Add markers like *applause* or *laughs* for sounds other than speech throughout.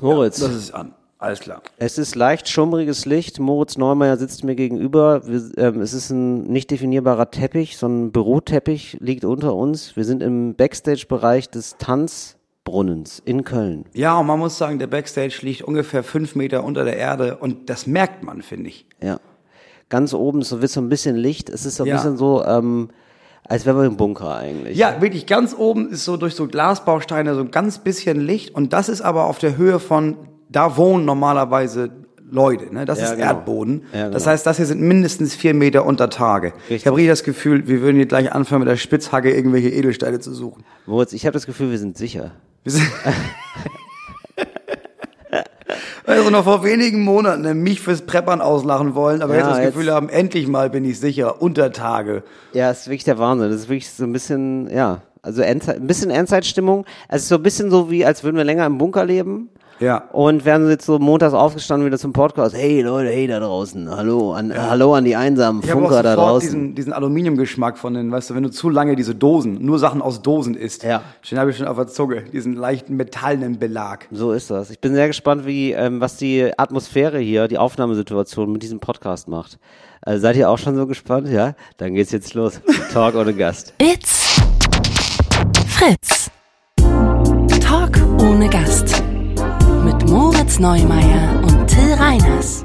Moritz. Das ist an. Alles klar. Es ist leicht schummriges Licht. Moritz Neumeier sitzt mir gegenüber. Wir, ähm, es ist ein nicht definierbarer Teppich, so ein Büroteppich liegt unter uns. Wir sind im Backstage-Bereich des Tanzbrunnens in Köln. Ja, und man muss sagen, der Backstage liegt ungefähr fünf Meter unter der Erde und das merkt man, finde ich. Ja. Ganz oben ist so, wird so ein bisschen Licht. Es ist so ein Ja. bisschen so, ähm, als wären wir im Bunker eigentlich. Ja, wirklich ganz oben ist so durch so Glasbausteine so ein ganz bisschen Licht und das ist aber auf der Höhe von, da wohnen normalerweise Leute, ne? Das Ja, ist genau. Erdboden. Ja, genau. Das heißt, das hier sind mindestens vier Meter unter Tage. Ich Richtig. habe richtig das Gefühl, wir würden hier gleich anfangen, mit der Spitzhacke irgendwelche Edelsteine zu suchen. Moritz, ich habe das Gefühl, wir sind sicher. Wir sind *laughs* Also noch vor wenigen Monaten ne, mich fürs Preppern auslachen wollen, aber Ja, jetzt das jetzt- Gefühl haben, endlich mal bin ich sicher, unter Tage. Ja, es ist wirklich der Wahnsinn. Das ist wirklich so ein bisschen, ja, also Endzeit, ein bisschen Endzeitstimmung. Es ist so ein bisschen so wie, als würden wir länger im Bunker leben. Ja. Und werden jetzt so montags aufgestanden wieder zum Podcast. Hey Leute, hey da draußen. Hallo an, hallo an die einsamen Ich Funker da sofort draußen. diesen, diesen Aluminiumgeschmack von den, weißt du, wenn du zu lange diese Dosen, nur Sachen aus Dosen isst, Ja. den habe ich schon auf der Zunge, diesen leichten metallenen Belag. So ist das. Ich bin sehr gespannt, wie, ähm, was die Atmosphäre hier, die Aufnahmesituation mit diesem Podcast macht. Äh, seid ihr auch schon so gespannt? Ja? Dann geht's jetzt los. Talk ohne Gast. *laughs* It's Fritz. Talk ohne Gast. Mit Moritz Neumeier und Till Reiners.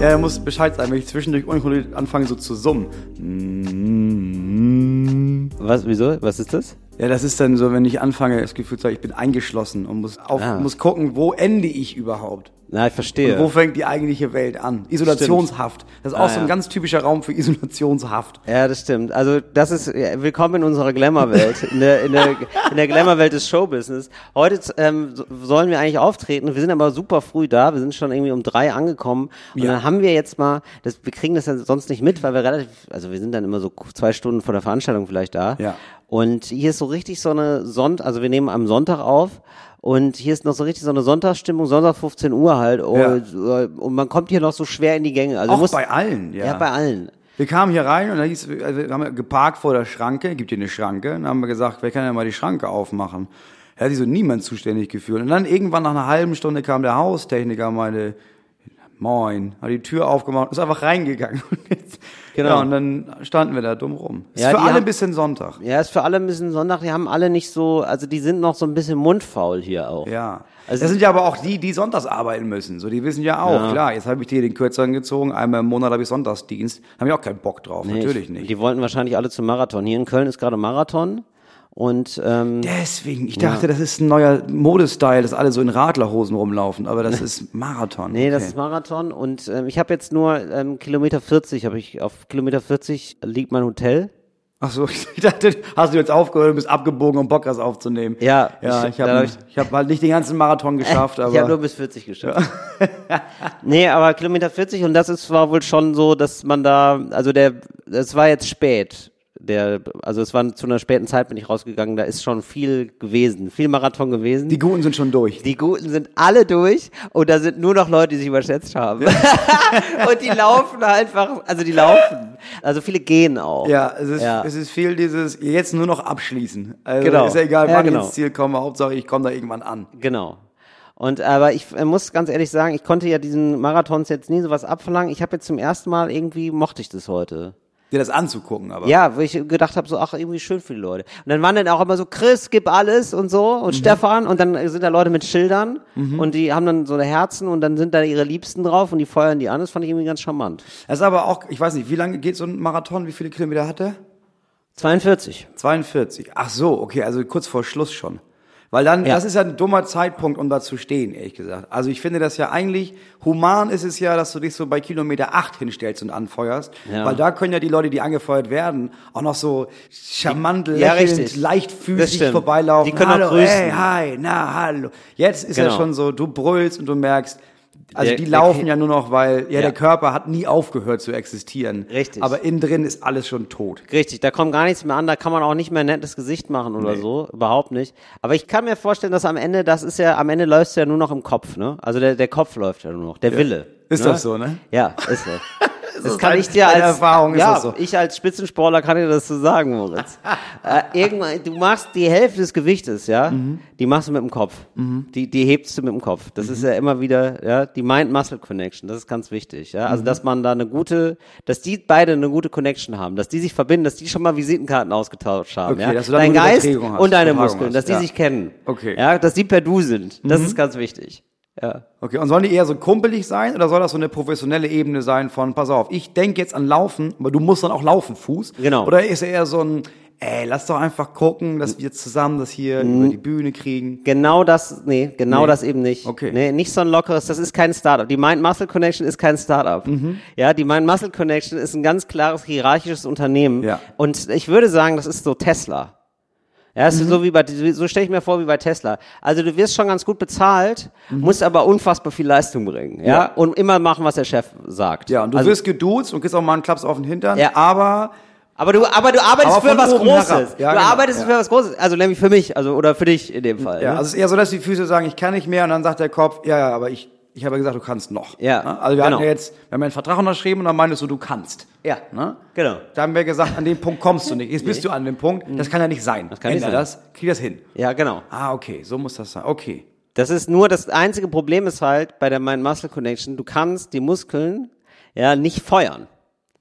Ja, er muss Bescheid sagen, wenn ich zwischendurch unkontrolliert anfange so zu summen. Was, wieso? Was ist das? Ja, das ist dann so, wenn ich anfange, das Gefühl zu haben, ich bin eingeschlossen und muss, auf, Ah. muss gucken, wo ende ich überhaupt? Na, ich verstehe. Und wo fängt die eigentliche Welt an? Isolationshaft. Das ist auch Ah, so ein ja. ganz typischer Raum für Isolationshaft. Ja, das stimmt. Also das ist ja, willkommen in unserer Glamour-Welt, in der, in der, in der Glamour-Welt des Showbusiness. Heute ähm, so- sollen wir eigentlich auftreten. Wir sind aber super früh da. Wir sind schon irgendwie um drei angekommen. Und Ja. dann haben wir jetzt mal, das, wir kriegen das ja sonst nicht mit, weil wir relativ, also wir sind dann immer so zwei Stunden vor der Veranstaltung vielleicht da. Ja. Und hier ist so richtig so eine Sonnt, also wir nehmen am Sonntag auf. Und hier ist noch so richtig so eine Sonntagsstimmung, Sonntag 15 Uhr halt. Und, äh, und man kommt hier noch so schwer in die Gänge. Also Auch muss, bei allen, ja. ja, bei allen. Wir kamen hier rein und da hieß, also wir haben geparkt vor der Schranke, gibt hier eine Schranke, und dann haben wir gesagt, wer kann ja mal die Schranke aufmachen? Er hat sich so niemand zuständig gefühlt. Und dann irgendwann nach einer halben Stunde kam der Haustechniker, und meinte, moin, hat die Tür aufgemacht, ist einfach reingegangen. *laughs* Und jetzt, Genau. Ja, und dann standen wir da dumm rum. Ist Ja, für alle haben- ein bisschen Sonntag. Ja, ist für alle ein bisschen Sonntag. Die haben alle nicht so, also die sind noch so ein bisschen mundfaul hier auch. Ja. Also- das sind ja aber auch die, die sonntags arbeiten müssen. So, die wissen ja auch, Ja. klar, jetzt habe ich dir den kürzeren gezogen, einmal im Monat habe ich Sonntagsdienst. Haben ich auch keinen Bock drauf, Nee, natürlich ich, nicht. Die wollten wahrscheinlich alle zum Marathon. Hier in Köln ist gerade Marathon. Und ähm, Deswegen, ich dachte, das ist ein neuer Modestyle, dass alle so in Radlerhosen rumlaufen, aber das *laughs* ist Marathon. nee, das okay. ist Marathon. Und ähm, ich habe jetzt nur ähm, Kilometer 40, habe ich auf Kilometer 40 liegt mein Hotel. Ach so, *laughs* ich dachte, hast du jetzt aufgehört und bist abgebogen, um Podcast aufzunehmen. Ja, Ja, ich- habe ich- *laughs* ich hab halt nicht den ganzen Marathon geschafft, aber. ich habe nur bis 40 geschafft. nee, aber Kilometer 40 und das ist war wohl schon so, dass man da, also der, es war jetzt spät. Der, also es war zu einer späten Zeit bin ich rausgegangen, da ist schon viel gewesen, viel Marathon gewesen. die Guten sind schon durch. Die Guten sind alle durch und da sind nur noch Leute, die sich überschätzt haben. *laughs* und die laufen einfach, also die laufen. Also viele gehen auch. Ja, es ist, Ja. es ist viel dieses, jetzt nur noch abschließen. Also Genau. ist ja egal, Ja, wann genau. ich ins Ziel komme, Hauptsache ich komme da irgendwann an. Genau. Und aber ich äh, muss ganz ehrlich sagen, ich konnte ja diesen Marathons jetzt nie sowas abverlangen. Ich habe jetzt zum ersten Mal irgendwie mochte ich das heute. Dir das anzugucken, aber. Ja, wo ich gedacht habe, so ach irgendwie schön für die Leute. Und dann waren dann auch immer so Chris, gib alles und so und Mhm. Stefan und dann sind da Leute mit Schildern und die haben dann so eine Herzen und dann sind da ihre Liebsten drauf und die feuern die an. Das fand ich irgendwie ganz charmant. Das ist aber auch, ich weiß nicht, wie lange geht so ein Marathon? Wie viele Kilometer hat der? 42. 42. Ach so, okay, also kurz vor Schluss schon. Weil dann, Ja. das ist ja ein dummer Zeitpunkt, um da zu stehen, ehrlich gesagt. Also ich finde das ja eigentlich, human ist es ja, dass du dich so bei Kilometer 8 hinstellst und anfeuerst. Ja. Weil da können ja die Leute, die angefeuert werden, auch noch so charmant, Ja, lächelnd, richtig. Leichtfüßig vorbeilaufen. Die können auch hallo, grüßen. hey, hi, na, hallo. Jetzt ist ja Genau. schon so, du brüllst und du merkst, also Der- die laufen ja nur noch, weil, ja, Ja. der Körper hat nie aufgehört zu existieren. Richtig. Aber innen drin ist alles schon tot. Richtig, da kommt gar nichts mehr an, da kann man auch nicht mehr ein nettes Gesicht machen oder Nee. so, überhaupt nicht. Aber ich kann mir vorstellen, dass am Ende, das ist ja, am Ende läuft ja nur noch im Kopf, ne? Also der, der Kopf läuft ja nur noch, der Wille. Ist ne? das so, ne? Ja, ist so. *laughs* Das kann ich dir als Erfahrung ist ja, so. ich als Spitzensportler kann dir das so sagen, Moritz. *laughs* äh, irgendwann, du machst die Hälfte des Gewichtes, ja, Mhm. die machst du mit dem Kopf. Die, die hebst du mit dem Kopf. Das Mhm. ist ja immer wieder, ja, die Mind-Muscle-Connection. Das ist ganz wichtig, ja. Mhm. Also, dass man da eine gute, dass die beide eine gute Connection haben, dass die sich verbinden, dass die schon mal Visitenkarten ausgetauscht haben, Okay, ja. dass du da Dein Geist und deine Muskeln, hast, dass die ja. sich kennen. Okay. Mhm. Ja, dass die per Du sind. Das ist ganz wichtig. Ja. Okay, und sollen die eher so kumpelig sein oder soll das so eine professionelle Ebene sein von, pass auf, ich denke jetzt an Laufen, aber du musst dann auch laufen, Fuß? Genau. Oder ist er eher so ein, ey, lass doch einfach gucken, dass wir zusammen das hier Mhm. über die Bühne kriegen? Genau das, nee, genau Nee. das eben nicht. Okay. Nee, nicht so ein lockeres, das ist kein Startup. Die Mind-Muscle-Connection ist kein Startup. Mhm. Ja, die Mind-Muscle-Connection ist ein ganz klares hierarchisches Unternehmen. Ja. Und ich würde sagen, das ist so Tesla. Ja, ist Mhm. so wie bei, so stelle ich mir vor wie bei Tesla. Also du wirst schon ganz gut bezahlt, musst aber unfassbar viel Leistung bringen, ja? Mhm. Ja. Und immer machen, was der Chef sagt. Ja, und du also, wirst geduzt und kriegst auch mal einen Klaps auf den Hintern, Ja. aber aber du, aber du arbeitest Aber für was Großes. Ja, du genau, arbeitest ja. für was Großes. Also nämlich für mich, also, oder für dich in dem Fall. ja, ne? also es ist eher so, dass die Füße sagen, ich kann nicht mehr und dann sagt der Kopf, ja, ja, aber ich, ich habe ja gesagt, du kannst noch. Ja, Ne? Also wir genau. hatten ja jetzt, wir haben einen Vertrag unterschrieben und dann meintest du, du kannst. ja. Ne? Genau. Da haben wir gesagt, an dem Punkt kommst du nicht. Jetzt bist du an dem Punkt, das kann ja nicht sein. Das kann nicht Ändere sein. das, krieg das hin. Ja, genau. Ah, okay, so muss das sein. Okay. Das ist nur das einzige Problem ist halt bei der Mind-Muscle-Connection, du kannst die Muskeln ja nicht feuern.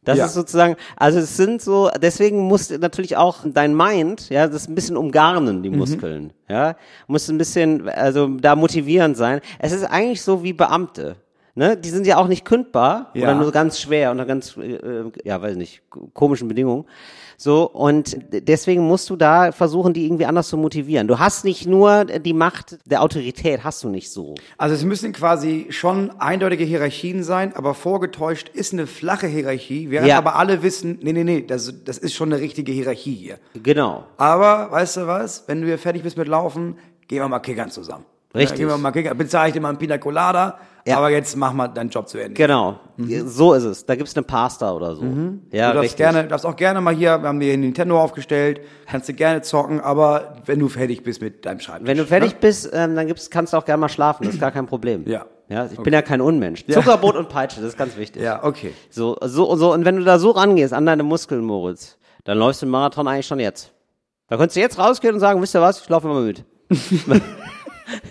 Das Ja. ist sozusagen, also es sind so, deswegen muss natürlich auch dein Mind, ja, das ein bisschen umgarnen, Mhm. die Muskeln, ja, muss ein bisschen, also da motivierend sein. Es ist eigentlich so wie Beamte. Ne, die sind ja auch nicht kündbar Ja. oder nur ganz schwer unter ganz, äh, äh, ja, weiß nicht, komischen Bedingungen. So, und deswegen musst du da versuchen, die irgendwie anders zu motivieren. Du hast nicht nur die Macht der Autorität, hast du nicht so. Also es müssen quasi schon eindeutige Hierarchien sein, aber vorgetäuscht ist eine flache Hierarchie, während Ja. aber alle wissen, nee, nee, nee, das, das ist schon eine richtige Hierarchie hier. Genau. Aber, weißt du was, wenn du hier fertig bist mit Laufen, gehen wir mal kickern zusammen. Richtig. Ja, mal kickern. Bezahle ich dir mal einen Pina Colada, Ja. aber jetzt mach mal deinen Job zu Ende. Genau. So ist es. Da gibt's eine Pasta oder so. Ja, Mhm. du darfst gerne, darfst auch gerne mal hier, wir haben dir Nintendo aufgestellt, kannst du gerne zocken, aber wenn du fertig bist mit deinem Schreibtisch. Wenn du fertig bist, ähm, dann gibt's, kannst du auch gerne mal schlafen. Das ist gar kein Problem. Ja. Ja, ich bin ja kein Unmensch. Zuckerbrot und Peitsche, das ist ganz wichtig. Ja, okay. So, so, so, und wenn du da so rangehst an deine Muskeln, Moritz, dann läufst du den Marathon eigentlich schon jetzt. Da könntest du jetzt rausgehen und sagen, wisst ihr was, ich laufe immer mit. *laughs* *laughs*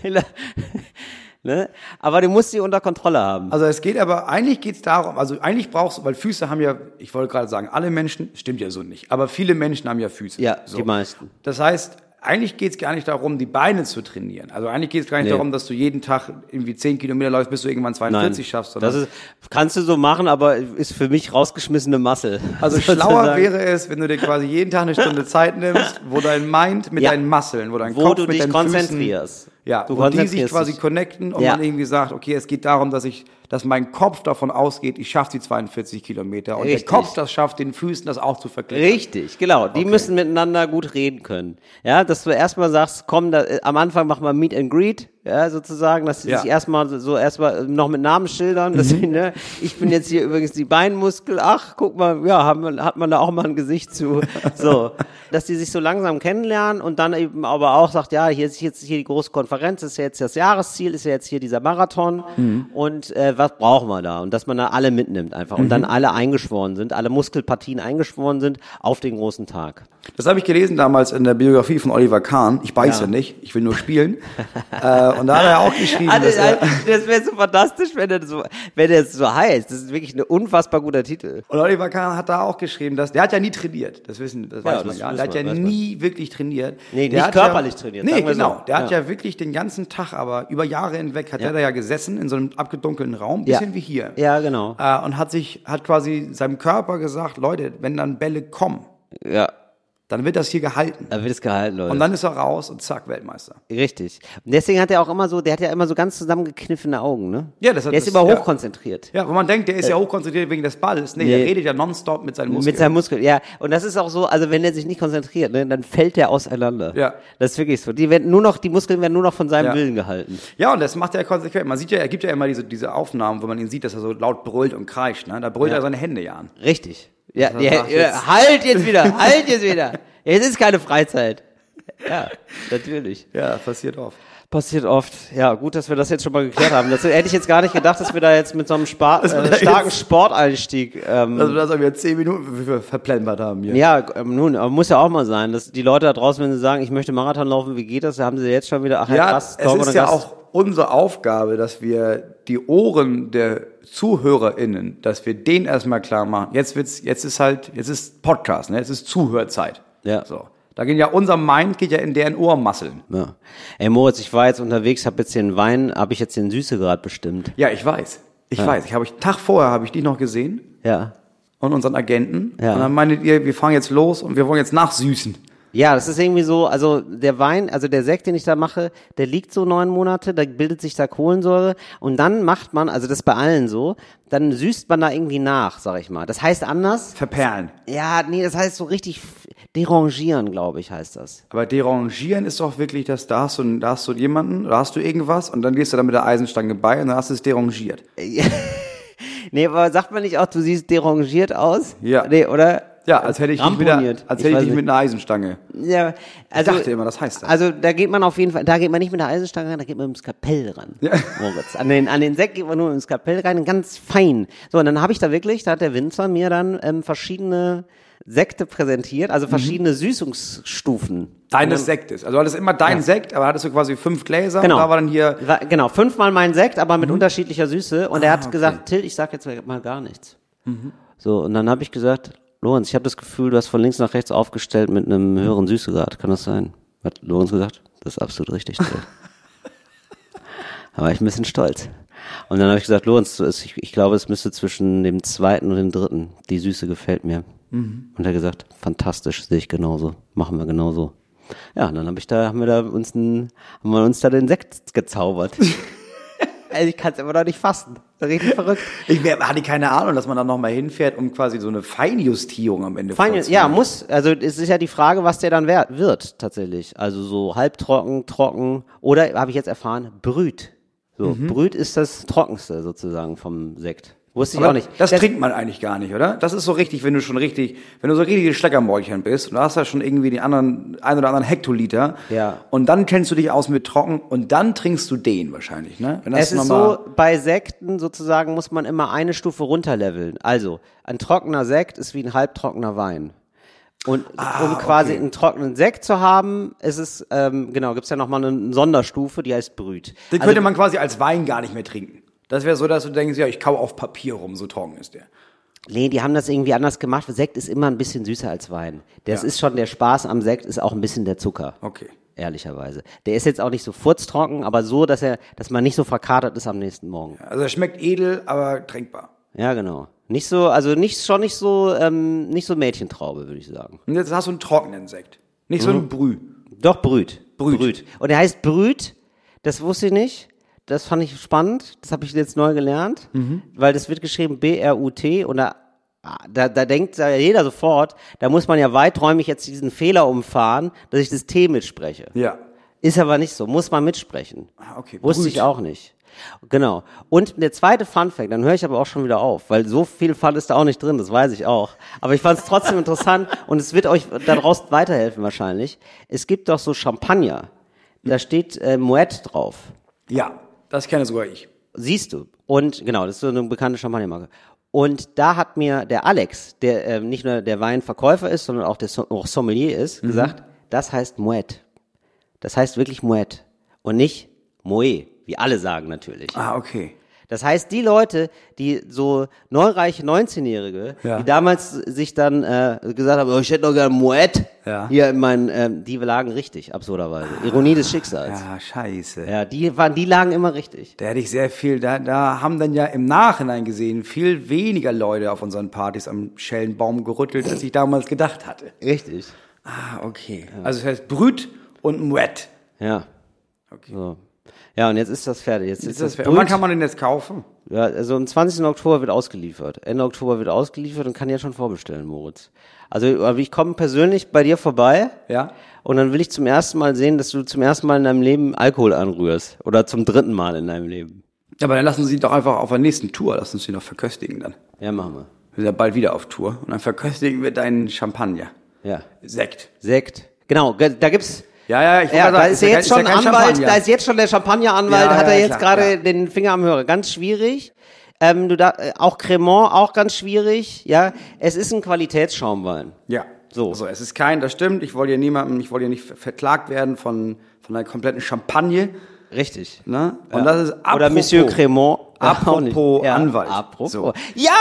*laughs* ne? Aber du musst sie unter Kontrolle haben. Also es geht aber, eigentlich geht's darum, also eigentlich brauchst du, weil Füße haben ja, ich wollte gerade sagen, alle Menschen, stimmt ja so nicht, aber viele Menschen haben ja Füße. Ja, so. die meisten. Das heißt, eigentlich geht's gar nicht darum, die Beine zu trainieren. Also eigentlich geht's gar nicht Nee. darum, dass du jeden Tag irgendwie 10 Kilometer läufst, bis du irgendwann 42 schaffst. sondern- das ist, kannst du so machen, aber ist für mich rausgeschmissene Masse. Also *laughs* schlauer wäre es, wenn du dir quasi jeden Tag eine Stunde Zeit nimmst, wo dein Mind mit Ja. deinen Muskeln, wo dein Wo Kopf du mit dich deinen konzentrierst. Füßen, ja, Du wo die sich quasi connecten und Ja. man irgendwie sagt, okay, es geht darum, dass ich, dass mein Kopf davon ausgeht, ich schaffe die 42 Kilometer und Richtig. der Kopf das schafft, den Füßen das auch zu verklicken. Richtig, genau. Die müssen miteinander gut reden können. Ja, dass du erstmal sagst, komm, da, äh, am Anfang machen wir Meet and Greet, ja, sozusagen, dass sie Ja. Mhm. sich erstmal so, erstmal noch mit Namen schildern, dass sie, ne, ich bin jetzt hier übrigens die Beinmuskel, ach, guck mal, ja, haben, wir- hat man da auch mal ein Gesicht zu. *laughs* So, dass die sich so langsam kennenlernen und dann eben aber auch sagt, ja, hier ist jetzt hier die große Konferenz, ist ja jetzt das Jahresziel, ist ja jetzt hier dieser Marathon Mhm. und äh, was brauchen wir da? Und dass man da alle mitnimmt einfach und Mhm. dann alle eingeschworen sind, alle Muskelpartien eingeschworen sind auf den großen Tag. Das habe ich gelesen damals in der Biografie von Oliver Kahn. Ich beiße Ja. nicht, ich will nur spielen. *laughs* äh, und da hat er auch geschrieben, Ah, dass das er, das wäre so fantastisch, wenn er so, wenn er so heißt. Das ist wirklich ein unfassbar guter Titel. Und Oliver Kahn hat da auch geschrieben, dass der hat ja nie trainiert. Das wissen, das weiß man das ja. wissen Der hat ja weiß man. nie wirklich trainiert. Nee, der nicht hat körperlich ja, trainiert, Nee, genau. so. Der hat Ja. ja wirklich den ganzen Tag, aber über Jahre hinweg hat Ja. er da ja gesessen in so einem abgedunkelten Raum, Ja. bisschen wie hier. Ja, genau. Äh, und hat sich, hat quasi seinem Körper gesagt, Leute, wenn dann Bälle kommen, Ja, dann wird das hier gehalten. da wird es gehalten, Leute. Und dann ist er raus und zack, Weltmeister. Richtig. Und deswegen hat er auch immer so, der hat ja immer so ganz zusammengekniffene Augen, ne? Ja, das hat Der ist das- immer ja. hochkonzentriert. Ja, wo man denkt, der ist ja hochkonzentriert wegen des Balles. Nee, Nee. der redet ja nonstop mit seinen Muskeln. Mit seinem Muskel, ja. Und das ist auch so, also wenn er sich nicht konzentriert, ne, dann fällt er auseinander. Ja. Das ist wirklich so. Die werden nur noch, die Muskeln werden nur noch von seinem Ja. Willen gehalten. Ja, und das macht er konsequent. Man sieht ja, er gibt ja immer diese, diese Aufnahmen, wo man ihn sieht, dass er so laut brüllt und kreischt. Ne? Da brüllt Ja. er seine Hände ja an. Richtig. Ja, ja, jetzt- halt jetzt wieder, *laughs* halt jetzt wieder. Jetzt ist keine Freizeit. Ja, natürlich. Ja, passiert oft. Passiert oft. Ja, gut, dass wir das jetzt schon mal geklärt haben. Das hätte ich jetzt gar nicht gedacht, dass wir da jetzt mit so einem wir äh, starken jetzt- Also Sporteinstieg. Ähm, das haben wir zehn Minuten wie wir verplempert haben hier. ja, ähm, nun, aber muss ja auch mal sein, dass die Leute da draußen, wenn sie sagen, ich möchte Marathon laufen, wie geht das? Da haben sie jetzt schon wieder, ach ja, krass, es ist ja Gast. auch unsere Aufgabe, dass wir die Ohren der ZuhörerInnen, dass wir denen erstmal klar machen. Jetzt wird's, jetzt ist halt, jetzt ist Podcast, ne? Jetzt ist Zuhörzeit. Ja. So. Da geht ja unser Mind geht ja in deren Ohrmasseln. Ja. Ey Moritz, ich war jetzt unterwegs, habe jetzt den Wein, habe ich jetzt den Süßegrad bestimmt. Ja, ich weiß. Ich weiß. Ich habe ich Tag vorher habe ich die noch gesehen Ja. und unseren Agenten. Ja. Und dann meintet ihr, wir fahren jetzt los und wir wollen jetzt nachsüßen. Ja, das ist irgendwie so, also der Wein, also der Sekt, den ich da mache, der liegt so neun Monate, da bildet sich da Kohlensäure und dann macht man, also das ist bei allen so, dann süßt man da irgendwie nach, sag ich mal. Das heißt anders? Verperlen. Ja, nee, das heißt so richtig derangieren, glaube ich, heißt das. Aber derangieren ist doch wirklich, dass da hast du, da hast du jemanden, da hast du irgendwas und dann gehst du da mit der Eisenstange bei und dann hast du es derangiert. *laughs* Nee, aber sagt man nicht auch, du siehst derangiert aus? Ja. Nee, oder? Ja, als hätte ich dich mit, der, Ramponiert. als Ich hätte ich dich mit einer Eisenstange. Ja, also, dachte immer, das heißt das. Also da geht man auf jeden Fall, da geht man nicht mit der Eisenstange ran, da geht man mit dem Skapell ran. Ja. Moritz. An den, an den Sekt geht man nur mit dem Skapell rein, ganz fein. So, und dann habe ich da wirklich, da hat der Winzer mir dann ähm, verschiedene Sekte präsentiert, also verschiedene Süßungsstufen. Deines Sektes. Also hattest immer dein Sekt, aber hattest du quasi fünf Gläser Genau. und da war dann hier. War, genau, fünfmal mein Sekt, aber Mhm. mit unterschiedlicher Süße. Und er Ah, hat gesagt, Till, ich sag jetzt mal gar nichts. So, und dann habe ich gesagt, Lorenz, ich habe das Gefühl, du hast von links nach rechts aufgestellt mit einem höheren Süßegrad. Kann das sein? Hat Lorenz gesagt? Das ist absolut richtig, *laughs* da war ich ein bisschen stolz. Und dann habe ich gesagt, Lorenz, ich, ich glaube, es müsste zwischen dem zweiten und dem dritten. Die Süße gefällt mir. Mhm. Und er hat gesagt, fantastisch, sehe ich genauso. Machen wir genauso. Ja, und dann habe ich da, haben wir da uns ein, haben wir uns da den Sekt gezaubert. *laughs* also ich kann es immer noch nicht fassen. Richtig verrückt. Ich hatte keine Ahnung, dass man dann nochmal hinfährt, um quasi so eine Feinjustierung am Ende Fein, ja, muss. Also es ist ja die Frage, was der dann wird tatsächlich. Also so halbtrocken, trocken oder habe ich jetzt erfahren, Brüt. So, Mhm. Brüt ist das trockenste sozusagen vom Sekt. Wusste ich auch nicht. Das, trinkt man eigentlich gar nicht, oder? Das ist so richtig, wenn du schon richtig, wenn du so richtige Steckermäulchen bist und du hast ja schon irgendwie den anderen, ein oder anderen Hektoliter. Ja. Und dann kennst du dich aus mit trocken und dann trinkst du den wahrscheinlich, ne? Wenn Es ist so, bei Sekten sozusagen muss man immer eine Stufe runterleveln. Also, ein trockener Sekt ist wie ein halbtrockener Wein. Und um quasi Ah, okay. einen trockenen Sekt zu haben, ist es, ähm, genau, gibt's ja nochmal eine Sonderstufe, die heißt Brüt. Den Also, könnte man quasi als Wein gar nicht mehr trinken. Das wäre so, dass du denkst, ja, ich kau auf Papier rum, so trocken ist der. nee, die haben das irgendwie anders gemacht. Sekt ist immer ein bisschen süßer als Wein. Das Ja. ist schon der Spaß am Sekt, ist auch ein bisschen der Zucker. Okay. Ehrlicherweise. Der ist jetzt auch nicht so furztrocken, aber so, dass er, dass man nicht so verkatert ist am nächsten Morgen. Also er schmeckt edel, aber trinkbar. Ja, genau. Nicht so, also nicht, schon nicht so, ähm, nicht so Mädchentraube, würde ich sagen. Und jetzt hast du einen trockenen Sekt. Nicht so Mhm. ein Brüh. Doch, Brüt. Brüt. Und er heißt Brüt, das wusste ich nicht. Das fand ich spannend. Das habe ich jetzt neu gelernt. Mhm. Weil das wird geschrieben B-R-U-T und da, da, da denkt jeder sofort, da muss man ja weiträumig jetzt diesen Fehler umfahren, dass ich das T mitspreche. Ja. Ist aber nicht so, muss man mitsprechen. Ah, okay. Wusste Brüt. ich auch nicht. Genau. Und der zweite Fun Fact, dann höre ich aber auch schon wieder auf, weil so viel Fun ist da auch nicht drin, das weiß ich auch. Aber ich fand es trotzdem *laughs* interessant und es wird euch da draußen weiterhelfen wahrscheinlich. Es gibt doch so Champagner, da steht äh, Moet drauf. Ja, das kenne sogar ich. Siehst du. Und genau, das ist so eine bekannte Champagnermarke. Und da hat mir der Alex, der äh, nicht nur der Weinverkäufer ist, sondern auch der so auch Sommelier ist, gesagt, das heißt Moet. Das heißt wirklich Moet und nicht Moe, wie alle sagen natürlich. Ah, okay. Das heißt, die Leute, die so neureiche 19-Jährige, Ja. die damals sich dann äh, gesagt haben, oh, ich hätte doch gerne Moet, Ja. hier in meinen, ähm, die lagen richtig, absurderweise. Ironie des Schicksals. Ja, scheiße. Ja, die waren, die lagen immer richtig. Da hätte ich sehr viel, da, da haben dann ja im Nachhinein gesehen viel weniger Leute auf unseren Partys am Schellenbaum gerüttelt, als ich damals gedacht hatte. Richtig. Ah, okay. Also es heißt Brüt und Muet. Ja. Okay. So. Ja, und jetzt ist das fertig. Jetzt ist, Ist das fair? Und wann kann man den jetzt kaufen? Ja, also am 20. Oktober wird ausgeliefert. Ende Oktober wird ausgeliefert und kann jetzt schon vorbestellen, Moritz. Also aber ich komme persönlich bei dir vorbei. Ja. Und dann will ich zum ersten Mal sehen, dass du zum ersten Mal in deinem Leben Alkohol anrührst. Oder zum dritten Mal in deinem Leben. Aber dann lassen Sie doch einfach auf der nächsten Tour, lassen Sie noch verköstigen dann. Ja, machen wir. Wir sind ja bald wieder auf Tour und dann verköstigen wir deinen Champagner. Ja. Sekt. Sekt. Genau, ge- da gibt's, Ja, ja, ich Ja, da ist ja jetzt schon Anwalt, da ist jetzt schon der Champagner-Anwalt, Ja, hat ja, er jetzt gerade den Finger am Hörer. Ganz schwierig. Ähm, du da, äh, auch Cremant, auch ganz schwierig. Ja, es ist ein Qualitätsschaumwein. Ja. So. So. es ist kein, das stimmt. Ich wollte hier niemandem, ich wollte hier nicht ver- verklagt werden von, von einer kompletten Champagne. Richtig. Ne? Und das ist apropos, Oder Monsieur Cremant. Apropos Anwalt. Apropos. So. Ja,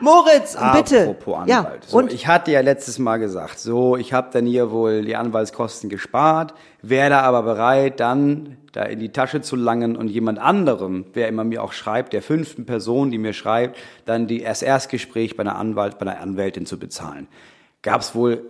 Moritz, bitte. Apropos Ja, Anwalt. So, und ich hatte ja letztes Mal gesagt, so, ich habe dann hier wohl die Anwaltskosten gespart, wäre da aber bereit, dann da in die Tasche zu langen und jemand anderem, wer immer mir auch schreibt, der fünften Person, die mir schreibt, dann die, das Erstgespräch bei einer Anwalt, bei einer Anwältin zu bezahlen. Gab es wohl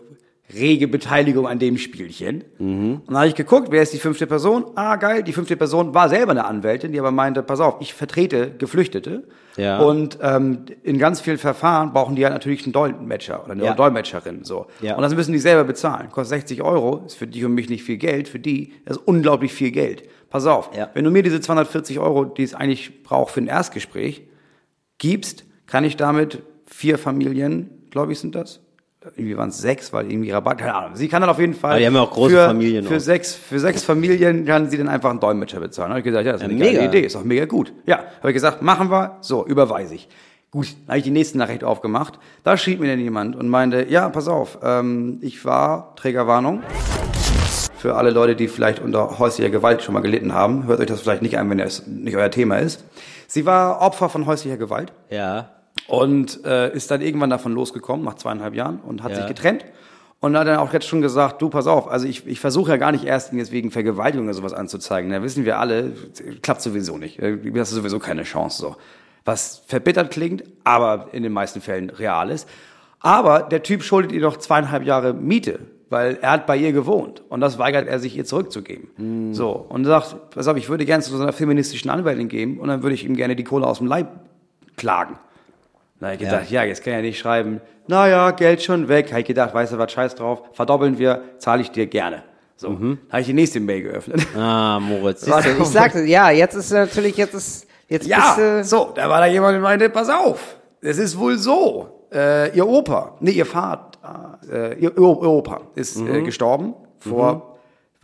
rege Beteiligung an dem Spielchen. Mhm. Und dann habe ich geguckt, wer ist die fünfte Person? Ah, geil, die fünfte Person war selber eine Anwältin, die aber meinte, pass auf, ich vertrete Geflüchtete. Ja. Und ähm, in ganz vielen Verfahren brauchen die ja natürlich einen Dolmetscher oder eine Ja. Dolmetscherin. So. Ja. Und das müssen die selber bezahlen. Kostet 60 Euro, ist für dich und mich nicht viel Geld, für die ist unglaublich viel Geld. Pass auf, Ja. wenn du mir diese 240 Euro, die es eigentlich braucht für ein Erstgespräch, gibst, kann ich damit vier Familien, glaube ich, sind das? Irgendwie waren es sechs, weil irgendwie Rabatt, keine Ahnung. Sie kann dann auf jeden Fall. Aber die haben ja auch große für, Familien Für auch. sechs, für sechs Familien kann sie dann einfach einen Dolmetscher bezahlen. Habe ich gesagt, ja, das ist eine mega. geile Idee, ist auch mega gut. Ja, habe ich gesagt, machen wir, so, überweise ich. Gut, dann habe ich die nächste Nachricht aufgemacht. Da schrieb mir dann jemand und meinte, ja, pass auf, ähm, ich war, Trägerwarnung, für alle Leute, die vielleicht unter häuslicher Gewalt schon mal gelitten haben, hört euch das vielleicht nicht an, wenn das nicht euer Thema ist. Sie war Opfer von häuslicher Gewalt ja, und äh, ist dann irgendwann davon losgekommen, nach zweieinhalb Jahren, und hat Ja. sich getrennt. Und hat dann auch jetzt schon gesagt, du, pass auf, also ich, ich versuche ja gar nicht erst jetzt wegen Vergewaltigung oder sowas anzuzeigen. Da wissen wir alle, klappt sowieso nicht. Äh, Du hast sowieso keine Chance so. Was verbittert klingt, aber in den meisten Fällen real ist. Aber der Typ schuldet ihr doch zweieinhalb Jahre Miete, weil er hat bei ihr gewohnt. Und das weigert er sich ihr zurückzugeben. So. Und sagt, pass auf, ich würde gerne zu so einer feministischen Anwältin gehen und dann würde ich ihm gerne die Kohle aus dem Leib klagen. Da habe ich gedacht, ja. jetzt kann ich ja nicht schreiben, naja, Geld schon weg. Habe ich gedacht, weißt du was, scheiß drauf, verdoppeln wir, zahle ich dir gerne. So, Mhm. habe ich die nächste Mail geöffnet. Ah, Moritz. Siehst du, ich sagte, ja, jetzt ist natürlich, jetzt ist, jetzt Ja, bist du, so, da war da jemand und meinte, pass auf, es ist wohl so, äh, ihr Opa, nee, ihr Vater, äh, ihr, ihr Opa ist Mhm. äh, gestorben vor,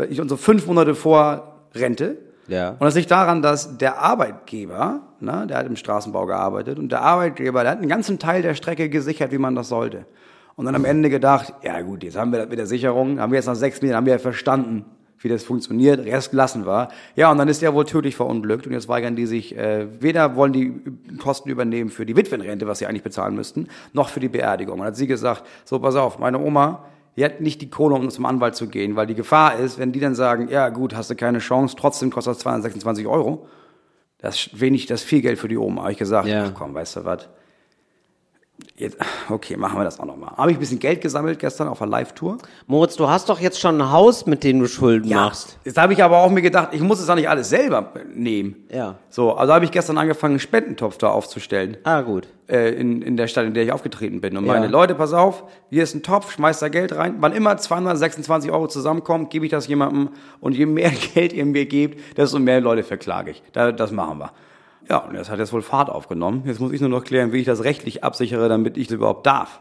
ich und so fünf Monate vor Rente. Ja. Und das liegt daran, dass der Arbeitgeber, ne, der hat im Straßenbau gearbeitet und der Arbeitgeber, der hat einen ganzen Teil der Strecke gesichert, wie man das sollte. Und dann am Ende gedacht, ja gut, jetzt haben wir das mit der Sicherung, haben wir jetzt nach sechs Minuten, haben wir ja verstanden, wie das funktioniert, Rest lassen war. Ja, und dann ist der wohl tödlich verunglückt und jetzt weigern die sich, äh, weder wollen die Kosten übernehmen für die Witwenrente, was sie eigentlich bezahlen müssten, noch für die Beerdigung. Und dann hat sie gesagt, so pass auf, meine Oma, die hat nicht die Kohle, um zum Anwalt zu gehen, weil die Gefahr ist, wenn die dann sagen, ja gut, hast du keine Chance, trotzdem kostet das 226 Euro, das ist wenig, das ist viel Geld für die Oma. Habe ich gesagt, Ja. ach komm, weißt du was, Jetzt, okay, machen wir das auch nochmal. Habe ich ein bisschen Geld gesammelt gestern auf einer Live-Tour. Moritz, du hast doch jetzt schon ein Haus, mit dem du Schulden machst. Jetzt habe ich aber auch mir gedacht, ich muss es auch nicht alles selber nehmen. Ja. So, also habe ich gestern angefangen, einen Spendentopf da aufzustellen. Ah, gut. Äh, in, in der Stadt, in der ich aufgetreten bin. Und Ja. meine Leute, pass auf, hier ist ein Topf, schmeißt da Geld rein. Wann immer 226 Euro zusammenkommt, gebe ich das jemandem. Und je mehr *laughs* Geld ihr mir gebt, desto mehr Leute verklage ich. Da, das machen wir. Ja, und das hat jetzt wohl Fahrt aufgenommen. Jetzt muss ich nur noch klären, wie ich das rechtlich absichere, damit ich das überhaupt darf.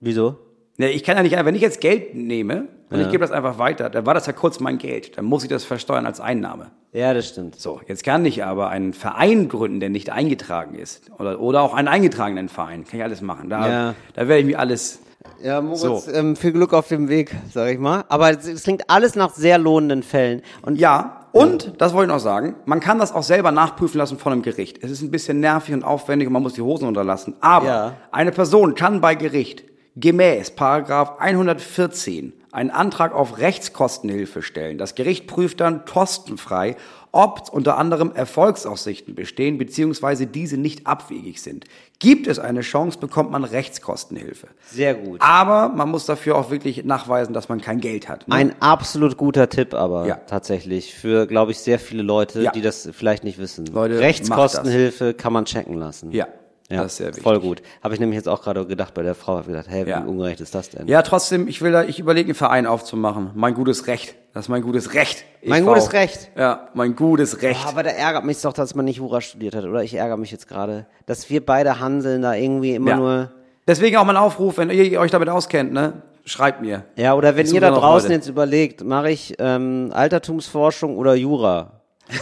Wieso? Ne, ich kann ja nicht, wenn ich jetzt Geld nehme und Ja. ich gebe das einfach weiter, dann war das ja kurz mein Geld. Dann muss ich das versteuern als Einnahme. Ja, das stimmt. So, jetzt kann ich aber einen Verein gründen, der nicht eingetragen ist. Oder, oder auch einen eingetragenen Verein. Kann ich alles machen. Da, Ja. da werde ich mir alles. Ja, Moritz, So. ähm, viel Glück auf dem Weg, sag ich mal. Aber es, es klingt alles nach sehr lohnenden Fällen. Und Ja, und, das wollte ich noch sagen, man kann das auch selber nachprüfen lassen von einem Gericht. Es ist ein bisschen nervig und aufwendig und man muss die Hosen unterlassen. Aber Ja. eine Person kann bei Gericht gemäß Paragraph 114 einen Antrag auf Rechtskostenhilfe stellen. Das Gericht prüft dann kostenfrei, ob unter anderem Erfolgsaussichten bestehen bzw. diese nicht abwegig sind. Gibt es eine Chance, bekommt man Rechtskostenhilfe. sehr gut. Aber man muss dafür auch wirklich nachweisen, dass man kein Geld hat. ne? Ein absolut guter Tipp aber Ja. tatsächlich für, glaube ich, sehr viele Leute, Ja. die das vielleicht nicht wissen. Leute, Rechtskostenhilfe kann man checken lassen. Ja, Ja, das ist sehr wichtig. voll gut. Habe ich nämlich jetzt auch gerade gedacht bei der Frau, habe gedacht, hey, wie Ja. ungerecht ist das denn? Ja, trotzdem, ich will da, ich überlege, einen Verein aufzumachen. Mein gutes Recht. Das ist mein gutes Recht. Mein e.V. gutes Recht. Ja, mein gutes Recht. Ah, Aber da ärgert mich doch, dass man nicht Jura studiert hat, oder? Ich ärgere mich jetzt gerade, dass wir beide Hanseln da irgendwie immer Ja. nur. Deswegen auch mein Aufruf, wenn ihr euch damit auskennt, ne? schreibt mir. Ja, oder wenn ihr da draußen Leute. jetzt überlegt, mache ich ähm, Altertumsforschung oder Jura? *laughs*